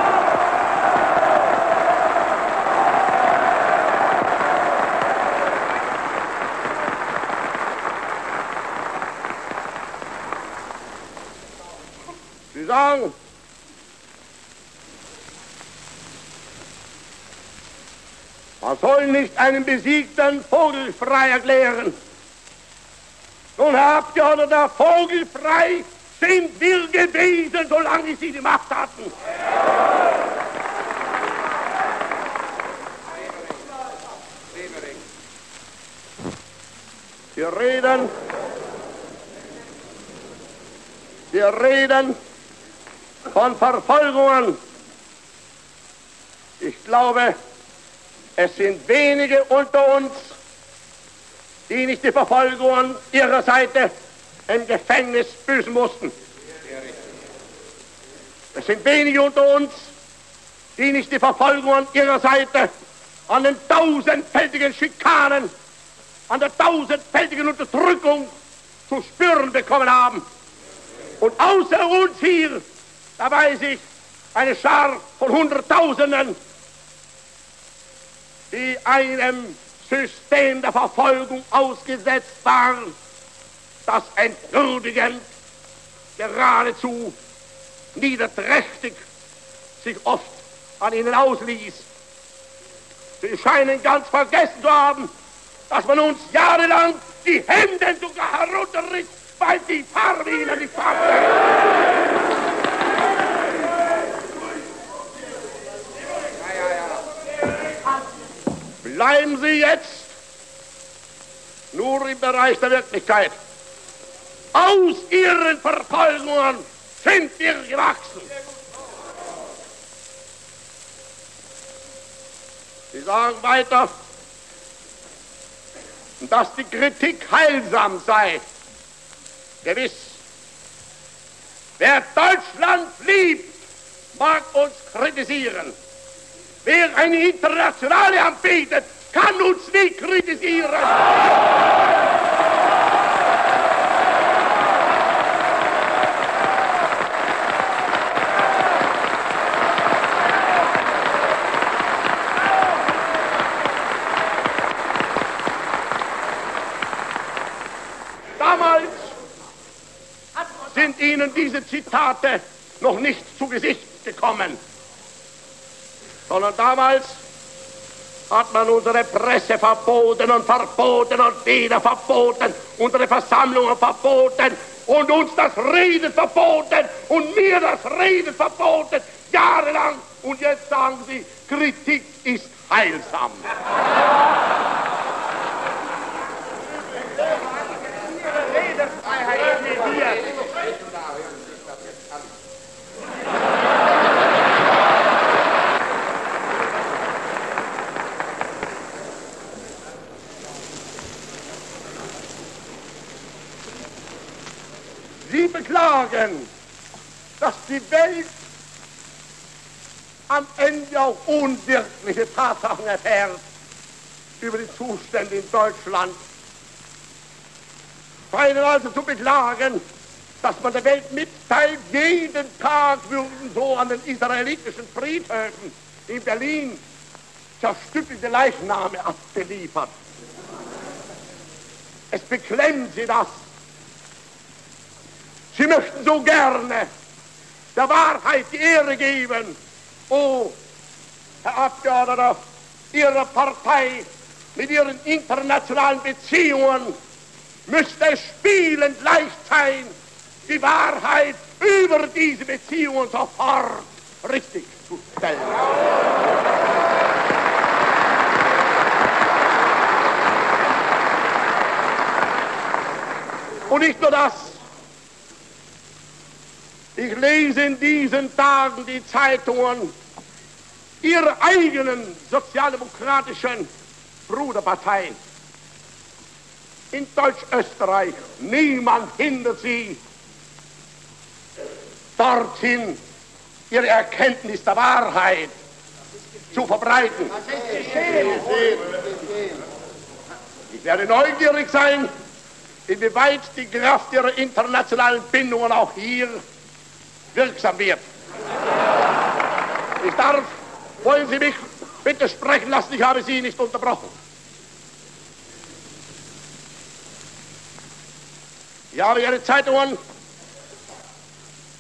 Sie sagen, man soll nicht einen besiegten Vogel frei erklären. Nun, Herr Abgeordneter, vogelfrei sind wir gewesen, solange Sie die Macht hatten. Wir reden, wir reden von Verfolgungen. Ich glaube, es sind wenige unter uns, die nicht die Verfolgungen ihrer Seite im Gefängnis büßen mussten. Es sind wenige unter uns, die nicht die Verfolgungen ihrer Seite an den tausendfältigen Schikanen, an der tausendfältigen Unterdrückung zu spüren bekommen haben. Und außer uns hier, da weiß ich, eine Schar von Hunderttausenden, die einem System der Verfolgung ausgesetzt waren, das entwürdigend, geradezu niederträchtig sich oft an ihnen ausließ. Sie scheinen ganz vergessen zu haben, dass man uns jahrelang die Hemden sogar herunterriss, weil die Farbe ihnen nicht passte. Bleiben Sie jetzt nur im Bereich der Wirklichkeit. Aus Ihren Verfolgungen sind wir gewachsen. Sie sagen weiter, dass die Kritik heilsam sei. Gewiss. Wer Deutschland liebt, mag uns kritisieren. Wer eine Internationale anbietet, kann uns nicht kritisieren. Damals sind Ihnen diese Zitate noch nicht zu Gesicht gekommen, sondern damals hat man unsere Presse verboten und verboten und wieder verboten, unsere Versammlungen verboten und uns das Reden verboten und mir das Reden verboten, jahrelang. Und jetzt sagen Sie, Kritik ist heilsam. Beklagen, dass die Welt am Ende auch unwirkliche Tatsachen erfährt über die Zustände in Deutschland. Scheinen also zu beklagen, dass man der Welt mitteilt, jeden Tag würden so an den israelitischen Friedhöfen in Berlin zerstückelte Leichname abgeliefert. Es beklemmt Sie das. Sie möchten so gerne der Wahrheit die Ehre geben. Oh, Herr Abgeordneter, Ihre Partei mit ihren internationalen Beziehungen müsste es spielend leicht sein, die Wahrheit über diese Beziehungen sofort richtig zu stellen. Und nicht nur das. Ich lese in diesen Tagen die Zeitungen ihrer eigenen sozialdemokratischen Bruderparteien. In Deutsch-Österreich, niemand hindert sie, dorthin ihre Erkenntnis der Wahrheit zu verbreiten. Ich werde neugierig sein, inwieweit die Kraft ihrer internationalen Bindungen auch hier wirksam wird. Ich darf, wollen Sie mich bitte sprechen lassen, ich habe Sie nicht unterbrochen. Ich habe Ihre Zeitungen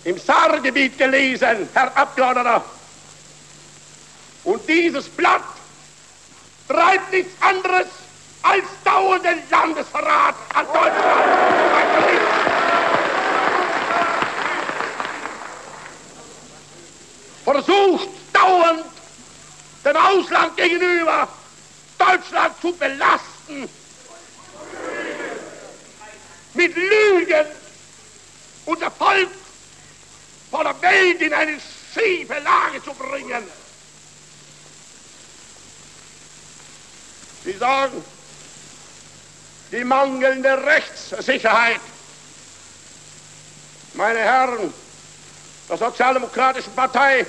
im Saargebiet gelesen, Herr Abgeordneter. Und dieses Blatt treibt nichts anderes als dauernden Landesverrat an Deutschland. Versucht dauernd dem Ausland gegenüber Deutschland zu belasten mit Lügen unser Volk vor der Welt in eine schiefe Lage zu bringen. Sie sagen, die mangelnde Rechtssicherheit. Meine Herren der Sozialdemokratischen Partei,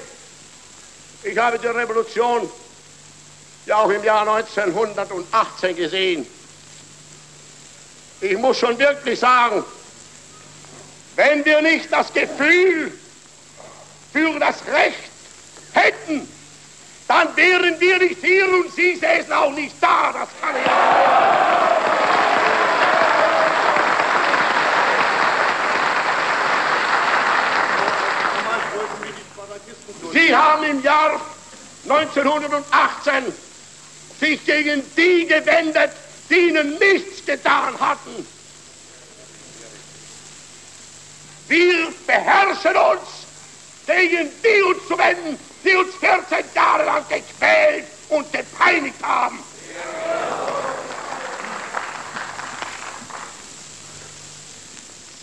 ich habe die Revolution ja auch im Jahr 1918 gesehen. Ich muss schon wirklich sagen, wenn wir nicht das Gefühl für das Recht hätten, dann wären wir nicht hier und Sie säßen auch nicht da. Das kann ich Sie haben im Jahr 1918 sich gegen die gewendet, die ihnen nichts getan hatten. Wir beherrschen uns, gegen die uns zu wenden, die uns 14 Jahre lang gequält und gepeinigt haben.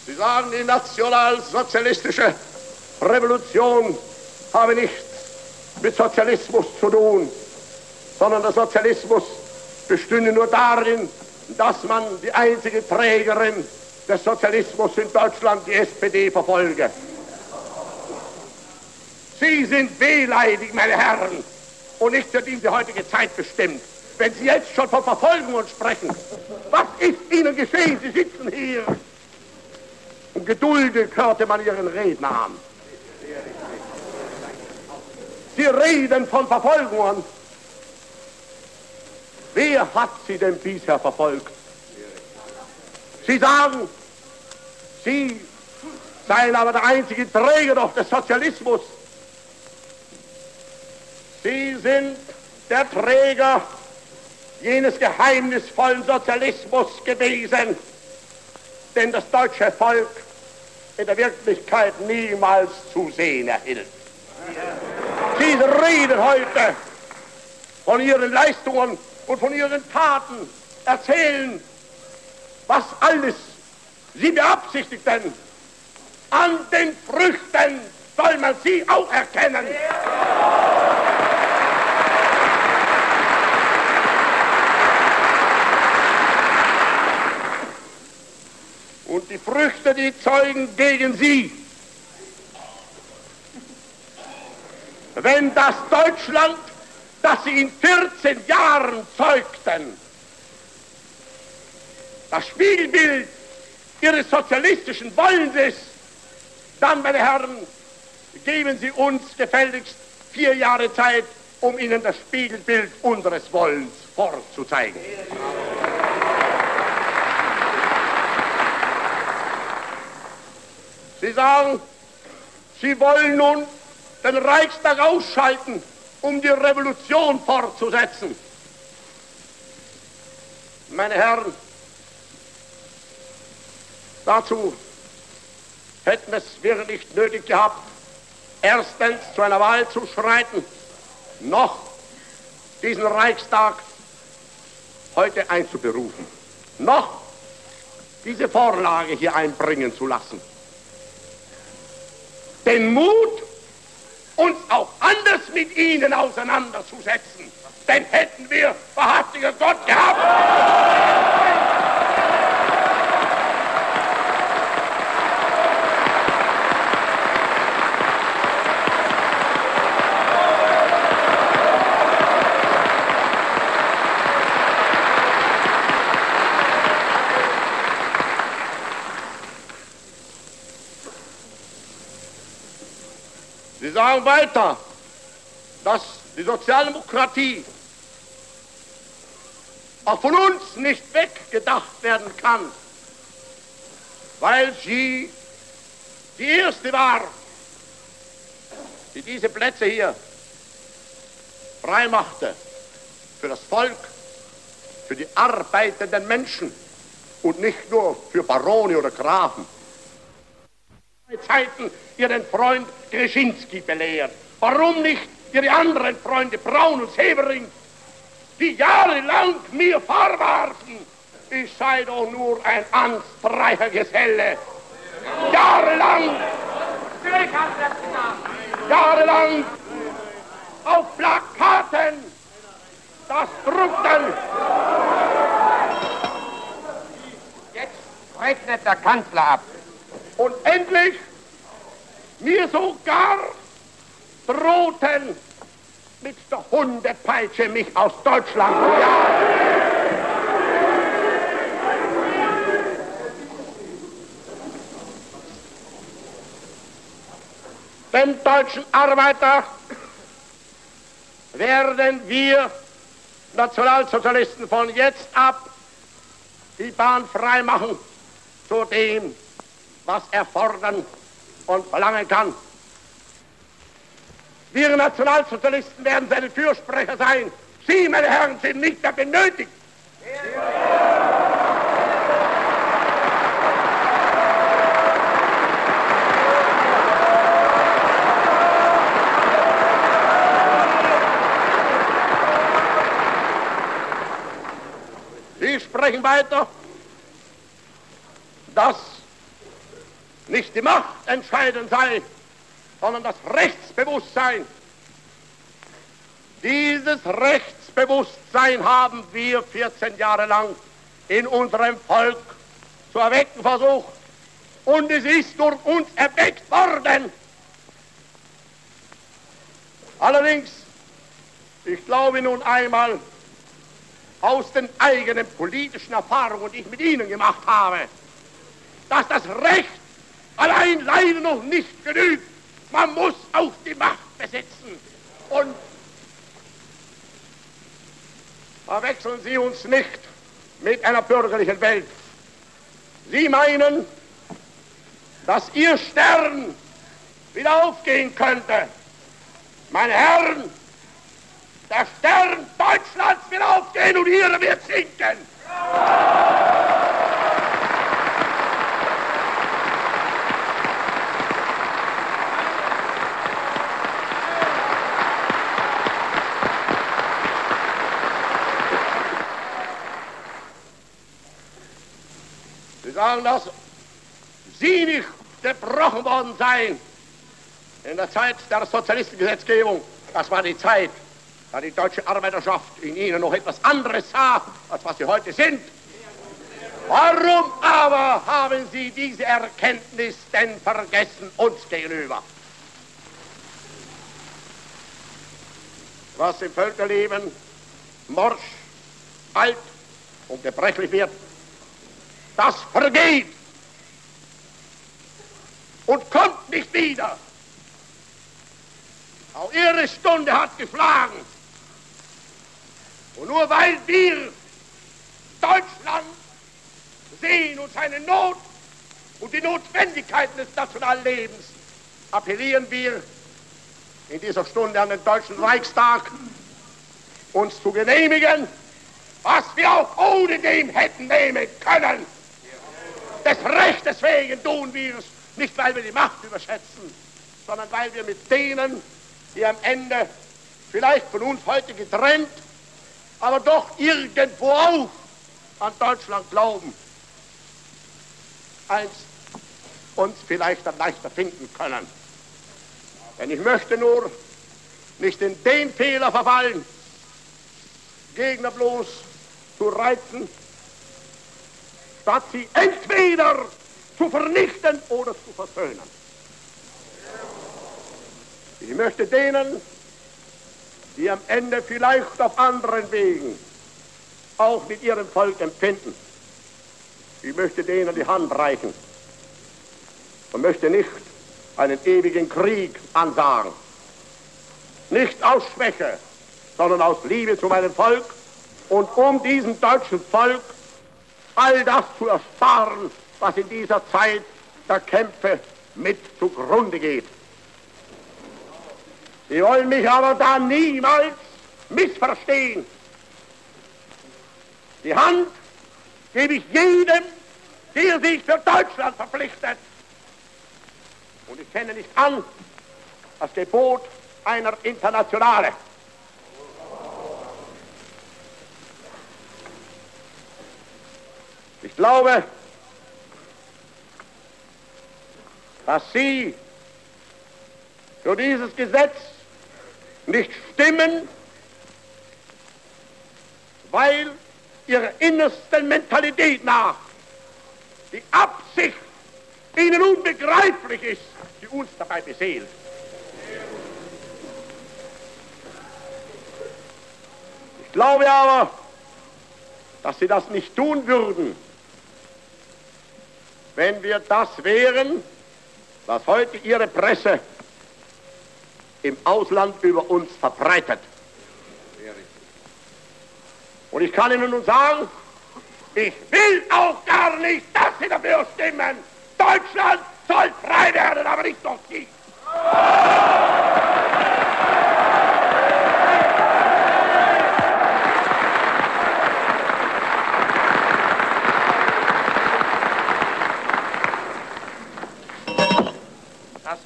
Sie sagen, die nationalsozialistische Revolution habe nichts mit Sozialismus zu tun, sondern der Sozialismus bestünde nur darin, dass man die einzige Trägerin des Sozialismus in Deutschland, die SPD, verfolge. Sie sind wehleidig, meine Herren, und nicht für diese heutige Zeit bestimmt. Wenn Sie jetzt schon von Verfolgungen sprechen, was ist Ihnen geschehen? Sie sitzen hier. Und geduldig hörte man Ihren Redner an. Sie reden von Verfolgungen. Wer hat Sie denn bisher verfolgt? Sie sagen, Sie seien aber der einzige Träger doch des Sozialismus. Sie sind der Träger jenes geheimnisvollen Sozialismus gewesen, den das deutsche Volk in der Wirklichkeit niemals zu sehen erhielt. Sie reden heute von ihren Leistungen und von ihren Taten, erzählen, was alles sie beabsichtigten. An den Früchten soll man sie auch erkennen. Und die Früchte, die zeugen gegen sie. wenn das Deutschland, das sie in 14 Jahren zeugten, das Spiegelbild ihres sozialistischen Wollens ist, dann, meine Herren, geben Sie uns gefälligst vier Jahre Zeit, um Ihnen das Spiegelbild unseres Wollens vorzuzeigen. Sie sagen, Sie wollen nun den Reichstag ausschalten, um die Revolution fortzusetzen. Meine Herren, dazu hätten es wir nicht nötig gehabt, erstens zu einer Wahl zu schreiten, noch diesen Reichstag heute einzuberufen, noch diese Vorlage hier einbringen zu lassen. Den Mut, uns auch anders mit ihnen auseinanderzusetzen, den hätten wir, wahrhaftiger Gott, gehabt. Sie sagen weiter, dass die Sozialdemokratie auch von uns nicht weggedacht werden kann, weil sie die erste war, die diese Plätze hier freimachte für das Volk, für die arbeitenden Menschen und nicht nur für Barone oder Grafen. Zeiten ihren Freund Greszynski belehrt. Warum nicht ihre anderen Freunde Braun und Severing, die jahrelang mir vorwarfen, ich sei doch nur ein anstreicher Geselle. Jahrelang, jahrelang auf Plakaten das druckten. Jetzt rechnet der Kanzler ab. Und endlich mir sogar drohten, mit der Hundepeitsche mich aus Deutschland zu. Den deutschen Arbeiter werden wir Nationalsozialisten von jetzt ab die Bahn freimachen zu dem, was er fordern und verlangen kann. Wir Nationalsozialisten werden seine Fürsprecher sein. Sie, meine Herren, sind nicht mehr benötigt. Sie sprechen weiter, dass nicht die Macht entscheidend sei, sondern das Rechtsbewusstsein. Dieses Rechtsbewusstsein haben wir 14 Jahre lang in unserem Volk zu erwecken versucht. Und es ist durch uns erweckt worden. Allerdings, ich glaube nun einmal, aus den eigenen politischen Erfahrungen, die ich mit Ihnen gemacht habe, dass das Recht allein leider noch nicht genügt. Man muss auch die Macht besitzen. Und verwechseln Sie uns nicht mit einer bürgerlichen Welt. Sie meinen, dass Ihr Stern wieder aufgehen könnte. Meine Herren, der Stern Deutschlands wird aufgehen und Ihre wird sinken. Sie sagen, dass Sie nicht gebrochen worden seien in der Zeit der Sozialistengesetzgebung. Das war die Zeit, da die deutsche Arbeiterschaft in Ihnen noch etwas anderes sah, als was Sie heute sind. Warum aber haben Sie diese Erkenntnis denn vergessen uns gegenüber? Was im Völkerleben morsch, alt und gebrechlich wird, das vergeht und kommt nicht wieder. Auch ihre Stunde hat geschlagen. Und nur weil wir Deutschland sehen und seine Not, und die Notwendigkeiten des nationalen Lebens appellieren wir in dieser Stunde an den Deutschen Reichstag, uns zu genehmigen, was wir auch ohne dem hätten nehmen können. Des Rechtes wegen tun wir es, nicht weil wir die Macht überschätzen, sondern weil wir mit denen, die am Ende vielleicht von uns heute getrennt, aber doch irgendwo auch an Deutschland glauben, einst uns vielleicht dann leichter finden können. Denn ich möchte nur nicht in den Fehler verfallen, Gegner bloß zu reizen, statt sie entweder zu vernichten oder zu versöhnen. Ich möchte denen, die am Ende vielleicht auf anderen Wegen auch mit ihrem Volk empfinden, ich möchte denen die Hand reichen und möchte nicht einen ewigen Krieg ansagen. Nicht aus Schwäche, sondern aus Liebe zu meinem Volk und um diesem deutschen Volk all das zu ersparen, was in dieser Zeit der Kämpfe mit zugrunde geht. Sie wollen mich aber da niemals missverstehen. Die Hand gebe ich jedem, der sich für Deutschland verpflichtet. Und ich kenne nicht an das Gebot einer Internationale. Ich glaube, dass Sie für dieses Gesetz nicht stimmen, weil ihrer innersten Mentalität nach die Absicht ihnen unbegreiflich ist, die uns dabei beseelt. Ich glaube aber, dass sie das nicht tun würden, wenn wir das wären, was heute ihre Presse im Ausland über uns verbreitet. Und ich kann Ihnen nun sagen, ich will auch gar nicht, dass Sie dafür stimmen. Deutschland soll frei werden, aber nicht durch Sie.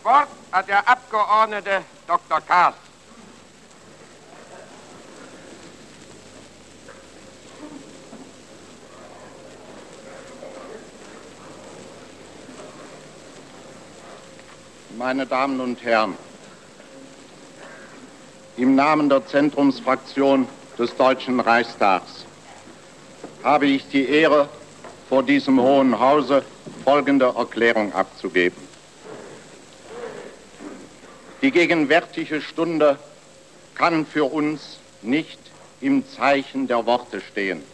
Wort hat der Abgeordnete Dr. Kaas. Meine Damen und Herren, im Namen der Zentrumsfraktion des Deutschen Reichstags habe ich die Ehre, vor diesem Hohen Hause folgende Erklärung abzugeben. Die gegenwärtige Stunde kann für uns nicht im Zeichen der Worte stehen.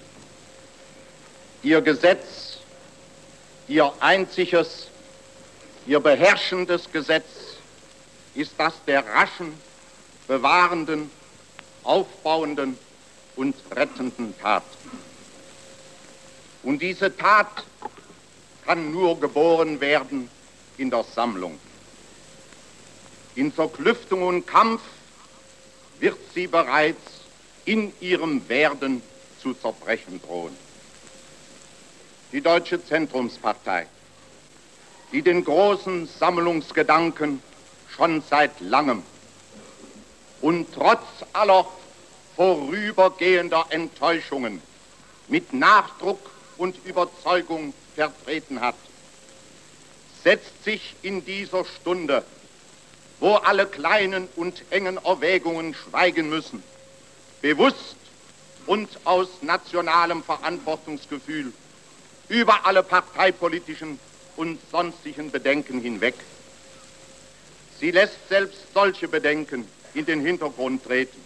Ihr Gesetz, ihr einziges, ihr beherrschendes Gesetz ist das der raschen, bewahrenden, aufbauenden und rettenden Tat. Und diese Tat kann nur geboren werden in der Sammlung. In Verklüftung und Kampf wird sie bereits in ihrem Werden zu zerbrechen drohen. Die Deutsche Zentrumspartei, die den großen Sammlungsgedanken schon seit langem und trotz aller vorübergehender Enttäuschungen mit Nachdruck und Überzeugung vertreten hat, setzt sich in dieser Stunde, wo alle kleinen und engen Erwägungen schweigen müssen, bewusst und aus nationalem Verantwortungsgefühl über alle parteipolitischen und sonstigen Bedenken hinweg. Sie lässt selbst solche Bedenken in den Hintergrund treten,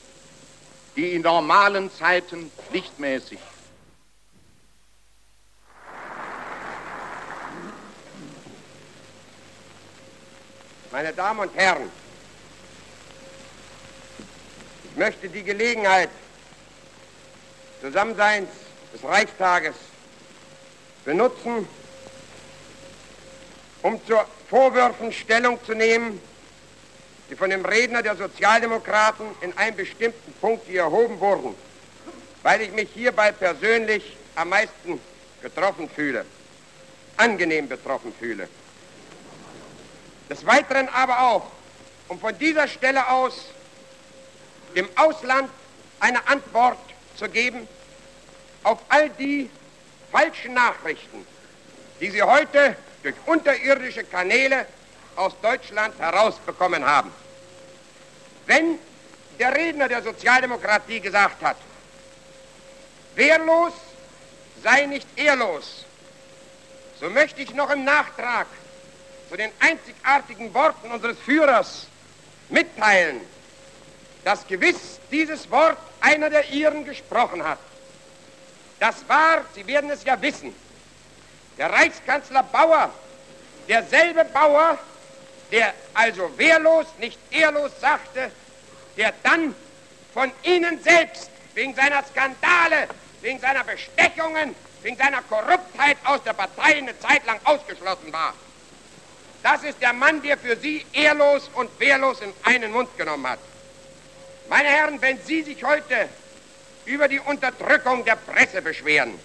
die in normalen Zeiten pflichtmäßig Meine Damen und Herren, ich möchte die Gelegenheit Zusammenseins des Reichstages benutzen, um zu Vorwürfen Stellung zu nehmen, die von dem Redner der Sozialdemokraten in einem bestimmten Punkt hier erhoben wurden, weil ich mich hierbei persönlich am meisten getroffen fühle, angenehm betroffen fühle. Des Weiteren aber auch, um von dieser Stelle aus dem Ausland eine Antwort zu geben auf all die falschen Nachrichten, die sie heute durch unterirdische Kanäle aus Deutschland herausbekommen haben. Wenn der Redner der Sozialdemokratie gesagt hat, wehrlos sei nicht ehrlos, so möchte ich noch im Nachtrag zu den einzigartigen Worten unseres Führers mitteilen, dass gewiss dieses Wort einer der Ihren gesprochen hat. Das war, Sie werden es ja wissen, der Reichskanzler Bauer, derselbe Bauer, der also wehrlos, nicht ehrlos sagte, der dann von Ihnen selbst wegen seiner Skandale, wegen seiner Bestechungen, wegen seiner Korruptheit aus der Partei eine Zeit lang ausgeschlossen war. Das ist der Mann, der für Sie ehrlos und wehrlos in einen Mund genommen hat. Meine Herren, wenn Sie sich heute über die Unterdrückung der Presse beschweren,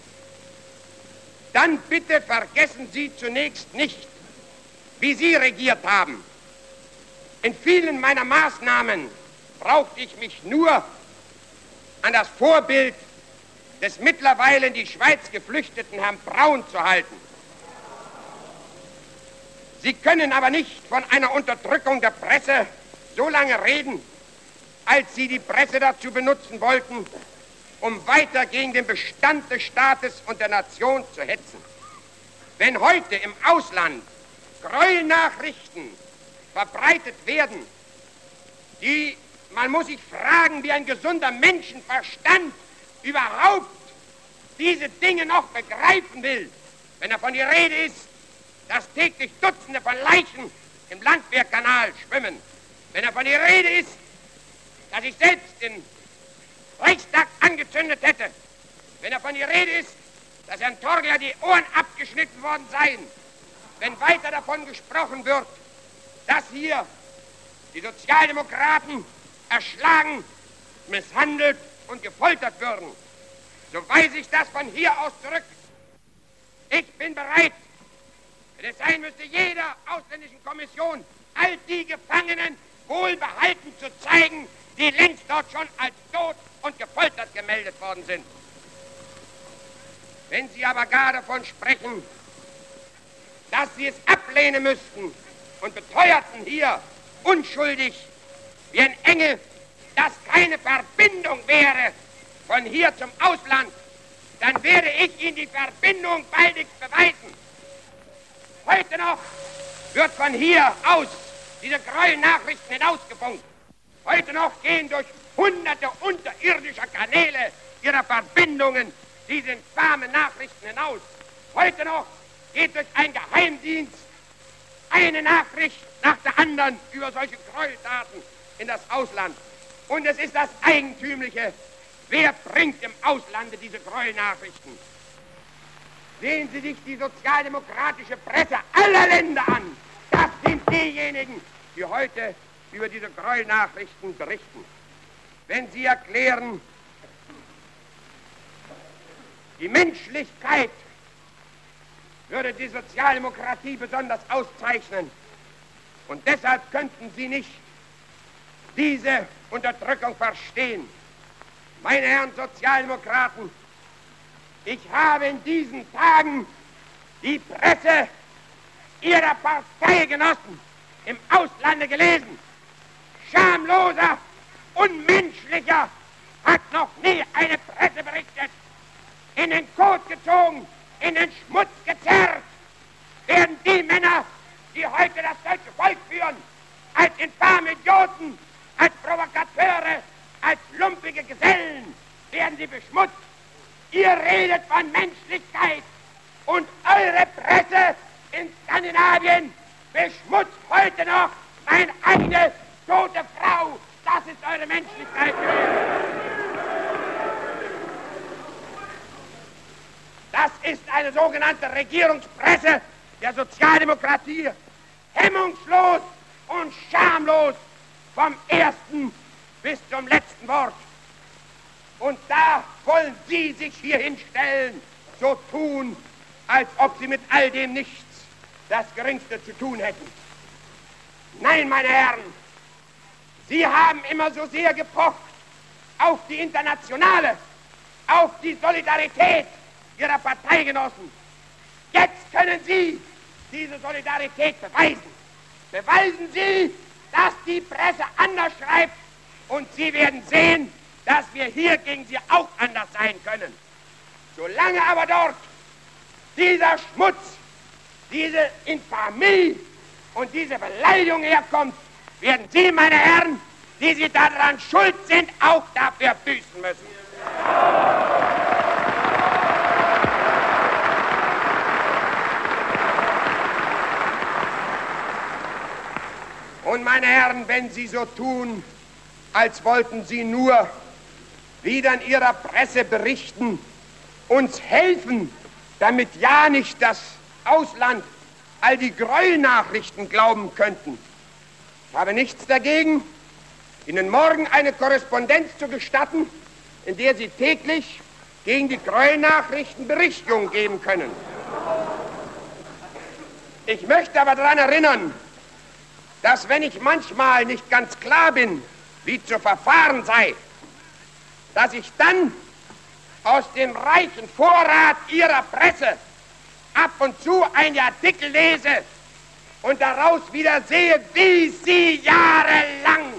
dann bitte vergessen Sie zunächst nicht, wie Sie regiert haben. In vielen meiner Maßnahmen brauchte ich mich nur an das Vorbild des mittlerweile in die Schweiz geflüchteten Herrn Braun zu halten. Sie können aber nicht von einer Unterdrückung der Presse so lange reden, als Sie die Presse dazu benutzen wollten, um weiter gegen den Bestand des Staates und der Nation zu hetzen. Wenn heute im Ausland Gräuelnachrichten verbreitet werden, die, man muss sich fragen, wie ein gesunder Menschenverstand überhaupt diese Dinge noch begreifen will, wenn davon die Rede ist, dass täglich Dutzende von Leichen im Landwehrkanal schwimmen, wenn davon die Rede ist, dass ich selbst den Reichstag angezündet hätte, wenn davon die Rede ist, dass Herrn Torgler die Ohren abgeschnitten worden seien, wenn weiter davon gesprochen wird, dass hier die Sozialdemokraten erschlagen, misshandelt und gefoltert würden, so weise ich das von hier aus zurück. Ich bin bereit, wenn es sein müsste, jeder ausländischen Kommission all die Gefangenen wohlbehalten zu zeigen, die längst dort schon als tot und gefoltert gemeldet worden sind. Wenn Sie aber gar davon sprechen, dass Sie es ablehnen müssten und beteuerten hier unschuldig wie ein Engel, dass keine Verbindung wäre von hier zum Ausland, dann werde ich Ihnen die Verbindung baldig beweisen. Heute noch wird von hier aus diese Gräuelnachrichten hinausgefunkt. Heute noch gehen durch hunderte unterirdischer Kanäle ihrer Verbindungen diese infamen Nachrichten hinaus. Heute noch geht durch einen Geheimdienst eine Nachricht nach der anderen über solche Gräueltaten in das Ausland. Und es ist das Eigentümliche, wer bringt im Auslande diese Gräuelnachrichten? Sehen Sie sich die sozialdemokratische Presse aller Länder an. Das sind diejenigen, die heute über diese Gräuelnachrichten berichten. Wenn sie erklären, die Menschlichkeit würde die Sozialdemokratie besonders auszeichnen. Und deshalb könnten sie nicht diese Unterdrückung verstehen. Meine Herren Sozialdemokraten, ich habe in diesen Tagen die Presse ihrer Parteigenossen im Auslande gelesen. Schamloser, unmenschlicher hat noch nie eine Presse berichtet. In den Kot gezogen, in den Schmutz gezerrt, werden die Männer, die heute das deutsche Volk führen, als infame Idioten, als Provokateure, als lumpige Gesellen, werden sie beschmutzt. Ihr redet von Menschlichkeit und eure Presse in Skandinavien beschmutzt heute noch meine eigene tote Frau. Das ist eure Menschlichkeit Das ist eine sogenannte Regierungspresse, der Sozialdemokratie hemmungslos und schamlos vom ersten bis zum letzten Wort. Und da wollen Sie sich hier hinstellen, so tun, als ob Sie mit all dem nichts das Geringste zu tun hätten. Nein, meine Herren, Sie haben immer so sehr gepocht auf die Internationale, auf die Solidarität Ihrer Parteigenossen. Jetzt können Sie diese Solidarität beweisen. Beweisen Sie, dass die Presse anders schreibt und Sie werden sehen, dass wir hier gegen Sie auch anders sein können. Solange aber dort dieser Schmutz, diese Infamie und diese Beleidigung herkommt, werden Sie, meine Herren, die Sie daran schuld sind, auch dafür büßen müssen. Und meine Herren, wenn Sie so tun, als wollten Sie nur wieder in Ihrer Presse berichten, uns helfen, damit ja nicht das Ausland all die Gräuelnachrichten glauben könnten. Ich habe nichts dagegen, Ihnen morgen eine Korrespondenz zu gestatten, in der Sie täglich gegen die Gräuelnachrichten Berichtigung geben können. Ich möchte aber daran erinnern, dass wenn ich manchmal nicht ganz klar bin, wie zu verfahren sei, dass ich dann aus dem reichen Vorrat Ihrer Presse ab und zu einen Artikel lese und daraus wieder sehe, wie Sie jahrelang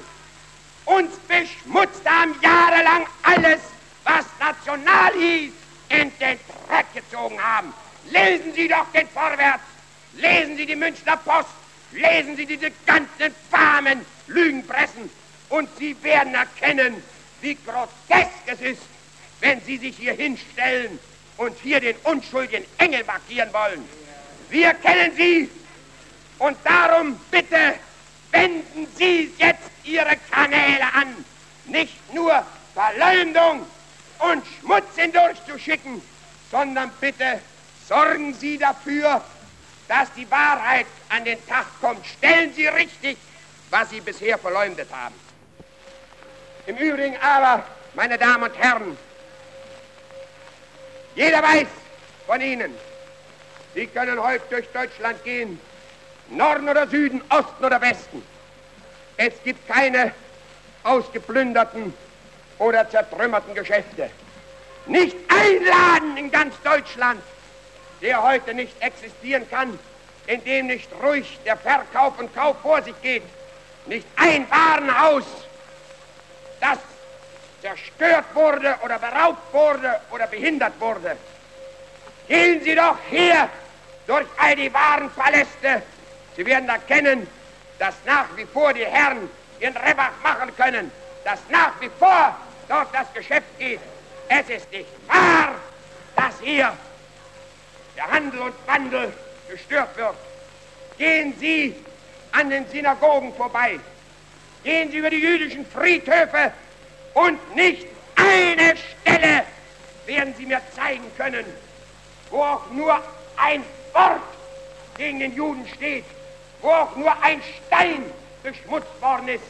uns beschmutzt haben, jahrelang alles, was national hieß, in den Dreck gezogen haben. Lesen Sie doch den Vorwärts, lesen Sie die Münchner Post, lesen Sie diese ganzen fahmen Lügenpressen. Und Sie werden erkennen, wie grotesk es ist, wenn Sie sich hier hinstellen und hier den unschuldigen Engel markieren wollen. Wir kennen Sie und darum bitte wenden Sie jetzt Ihre Kanäle an, nicht nur Verleumdung und Schmutz hindurchzuschicken, sondern bitte sorgen Sie dafür, dass die Wahrheit an den Tag kommt. Stellen Sie richtig, was Sie bisher verleumdet haben. Im Übrigen aber, meine Damen und Herren, jeder weiß von Ihnen, Sie können heute durch Deutschland gehen, Norden oder Süden, Osten oder Westen. Es gibt keine ausgeplünderten oder zertrümmerten Geschäfte. Nicht einladen in ganz Deutschland, der heute nicht existieren kann, in dem nicht ruhig der Verkauf und Kauf vor sich geht. Nicht ein Warenhaus, das zerstört wurde oder beraubt wurde oder behindert wurde. Gehen Sie doch hier durch all die Warenpaläste. Sie werden erkennen, dass nach wie vor die Herren ihren Rebach machen können, dass nach wie vor dort das Geschäft geht. Es ist nicht wahr, dass hier der Handel und Wandel gestört wird. Gehen Sie an den Synagogen vorbei. Gehen Sie über die jüdischen Friedhöfe und nicht eine Stelle werden Sie mir zeigen können, wo auch nur ein Wort gegen den Juden steht, wo auch nur ein Stein beschmutzt worden ist.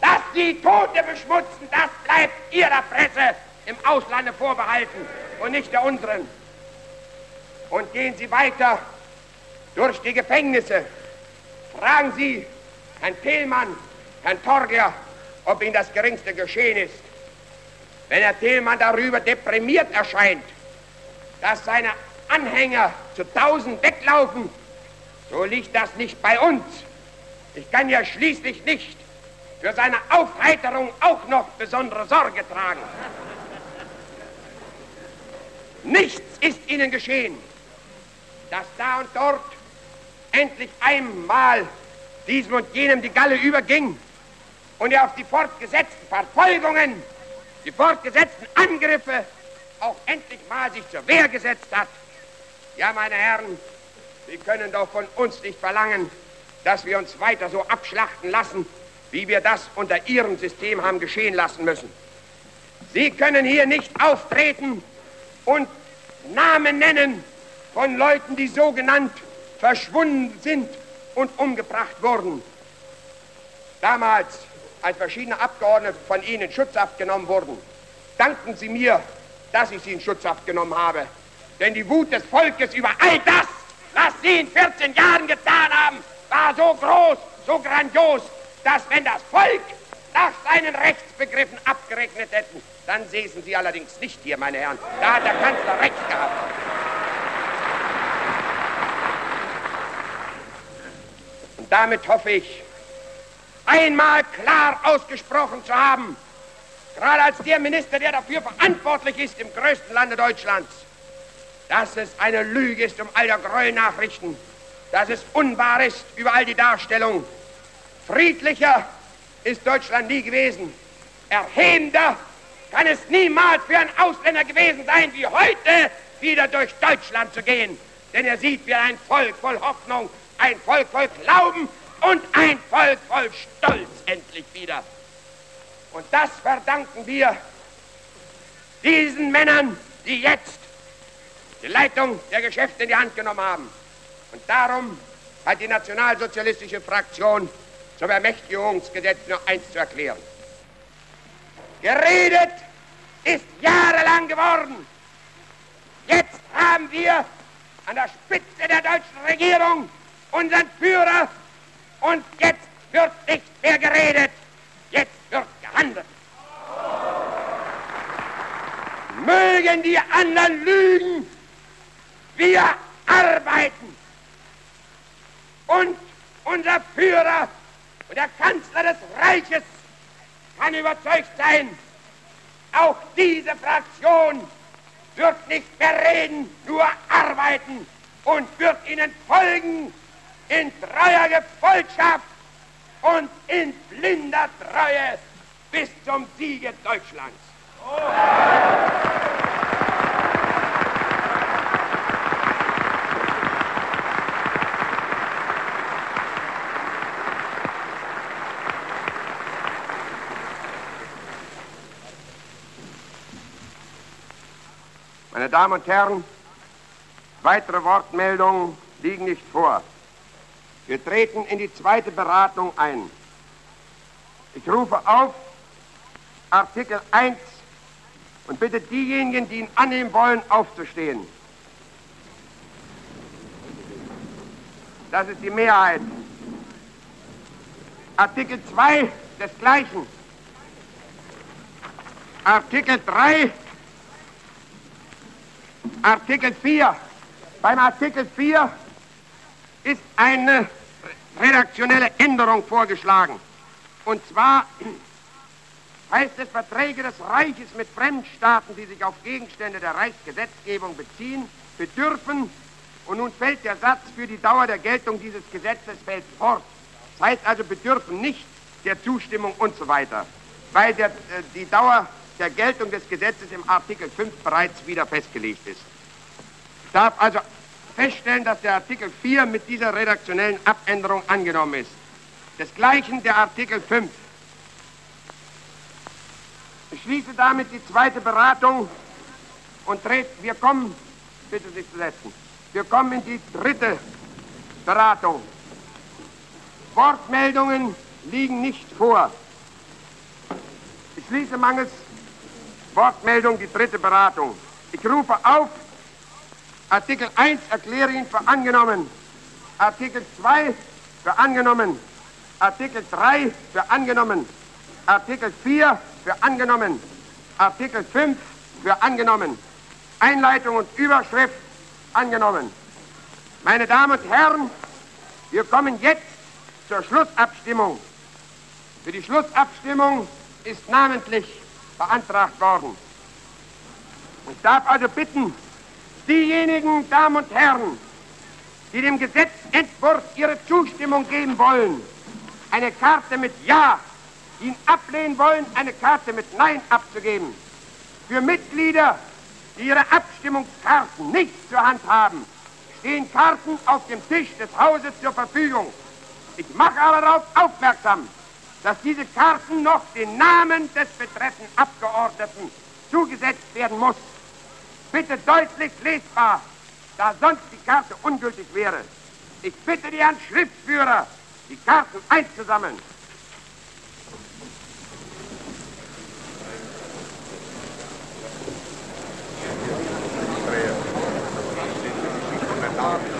Dass Sie Tote beschmutzen, das bleibt Ihrer Presse im Auslande vorbehalten und nicht der unseren. Und gehen Sie weiter durch die Gefängnisse. Fragen Sie Herrn Thielmann, Herrn Torgler, ob Ihnen das geringste geschehen ist. Wenn Herr Thielmann darüber deprimiert erscheint, dass seine Anhänger zu tausend weglaufen, so liegt das nicht bei uns. Ich kann ja schließlich nicht für seine Aufheiterung auch noch besondere Sorge tragen. Nichts ist ihnen geschehen, dass da und dort endlich einmal diesem und jenem die Galle überging und er auf die fortgesetzten Verfolgungen, die fortgesetzten Angriffe auch endlich mal sich zur Wehr gesetzt hat. Ja, meine Herren, Sie können doch von uns nicht verlangen, dass wir uns weiter so abschlachten lassen, wie wir das unter Ihrem System haben geschehen lassen müssen. Sie können hier nicht auftreten und Namen nennen von Leuten, die sogenannt verschwunden sind und umgebracht wurden. Damals, als verschiedene Abgeordnete von Ihnen in Schutzhaft genommen wurden, danken Sie mir, dass ich Sie in Schutzhaft genommen habe. Denn die Wut des Volkes über all das, was Sie in 14 Jahren getan haben, war so groß, so grandios, dass wenn das Volk nach seinen Rechtsbegriffen abgerechnet hätten, dann säßen Sie allerdings nicht hier, meine Herren. Da hat der Kanzler recht gehabt. Damit hoffe ich, einmal klar ausgesprochen zu haben, gerade als der Minister, der dafür verantwortlich ist im größten Lande Deutschlands, dass es eine Lüge ist um all der Gräuelnachrichten, dass es unwahr ist über all die Darstellung. Friedlicher ist Deutschland nie gewesen. Erhebender kann es niemals für einen Ausländer gewesen sein, wie heute wieder durch Deutschland zu gehen. Denn er sieht wie ein Volk voll Hoffnung, ein Volk voll Glauben und ein Volk voll Stolz endlich wieder. Und das verdanken wir diesen Männern, die jetzt die Leitung der Geschäfte in die Hand genommen haben. Und darum hat die nationalsozialistische Fraktion zum Ermächtigungsgesetz nur eins zu erklären. Geredet ist jahrelang geworden. Jetzt haben wir an der Spitze der deutschen Regierung unseren Führer und jetzt wird nicht mehr geredet, jetzt wird gehandelt. Mögen die anderen lügen, wir arbeiten. Und unser Führer und der Kanzler des Reiches kann überzeugt sein, auch diese Fraktion wird nicht mehr reden, nur arbeiten und wird ihnen folgen in treuer Gefolgschaft und in blinder Treue bis zum Siege Deutschlands. Meine Damen und Herren, weitere Wortmeldungen liegen nicht vor. Wir treten in die zweite Beratung ein. Ich rufe auf Artikel 1 und bitte diejenigen, die ihn annehmen wollen, aufzustehen. Das ist die Mehrheit. Artikel 2 desgleichen. Artikel 3 Artikel 4. Beim Artikel 4 ist eine redaktionelle Änderung vorgeschlagen. Und zwar heißt es, Verträge des Reiches mit Fremdstaaten, die sich auf Gegenstände der Reichsgesetzgebung beziehen, bedürfen, und nun fällt der Satz für die Dauer der Geltung dieses Gesetzes fällt fort. Das heißt also, bedürfen nicht der Zustimmung und so weiter, weil der, äh, die Dauer der Geltung des Gesetzes im Artikel 5 bereits wieder festgelegt ist. Darf also feststellen, dass der Artikel 4 mit dieser redaktionellen Abänderung angenommen ist. Desgleichen der Artikel 5. Ich schließe damit die zweite Beratung und trete, wir kommen, bitte sich zu setzen, wir kommen in die dritte Beratung. Wortmeldungen liegen nicht vor. Ich schließe mangels Wortmeldung die dritte Beratung. Ich rufe auf, Artikel 1 erkläre ihn für angenommen, Artikel 2 für angenommen, Artikel 3 für angenommen, Artikel 4 für angenommen, Artikel 5 für angenommen, Einleitung und Überschrift angenommen. Meine Damen und Herren, wir kommen jetzt zur Schlussabstimmung. Für die Schlussabstimmung ist namentlich beantragt worden. Ich darf also bitten, diejenigen Damen und Herren, die dem Gesetzentwurf ihre Zustimmung geben wollen, eine Karte mit Ja, ihn ablehnen wollen, eine Karte mit Nein abzugeben. Für Mitglieder, die ihre Abstimmungskarten nicht zur Hand haben, stehen Karten auf dem Tisch des Hauses zur Verfügung. Ich mache aber darauf aufmerksam, dass diese Karten noch den Namen des betreffenden Abgeordneten zugesetzt werden muss. Bitte deutlich lesbar, da sonst die Karte ungültig wäre. Ich bitte die Herren Schriftführer, die Karten einzusammeln. Namen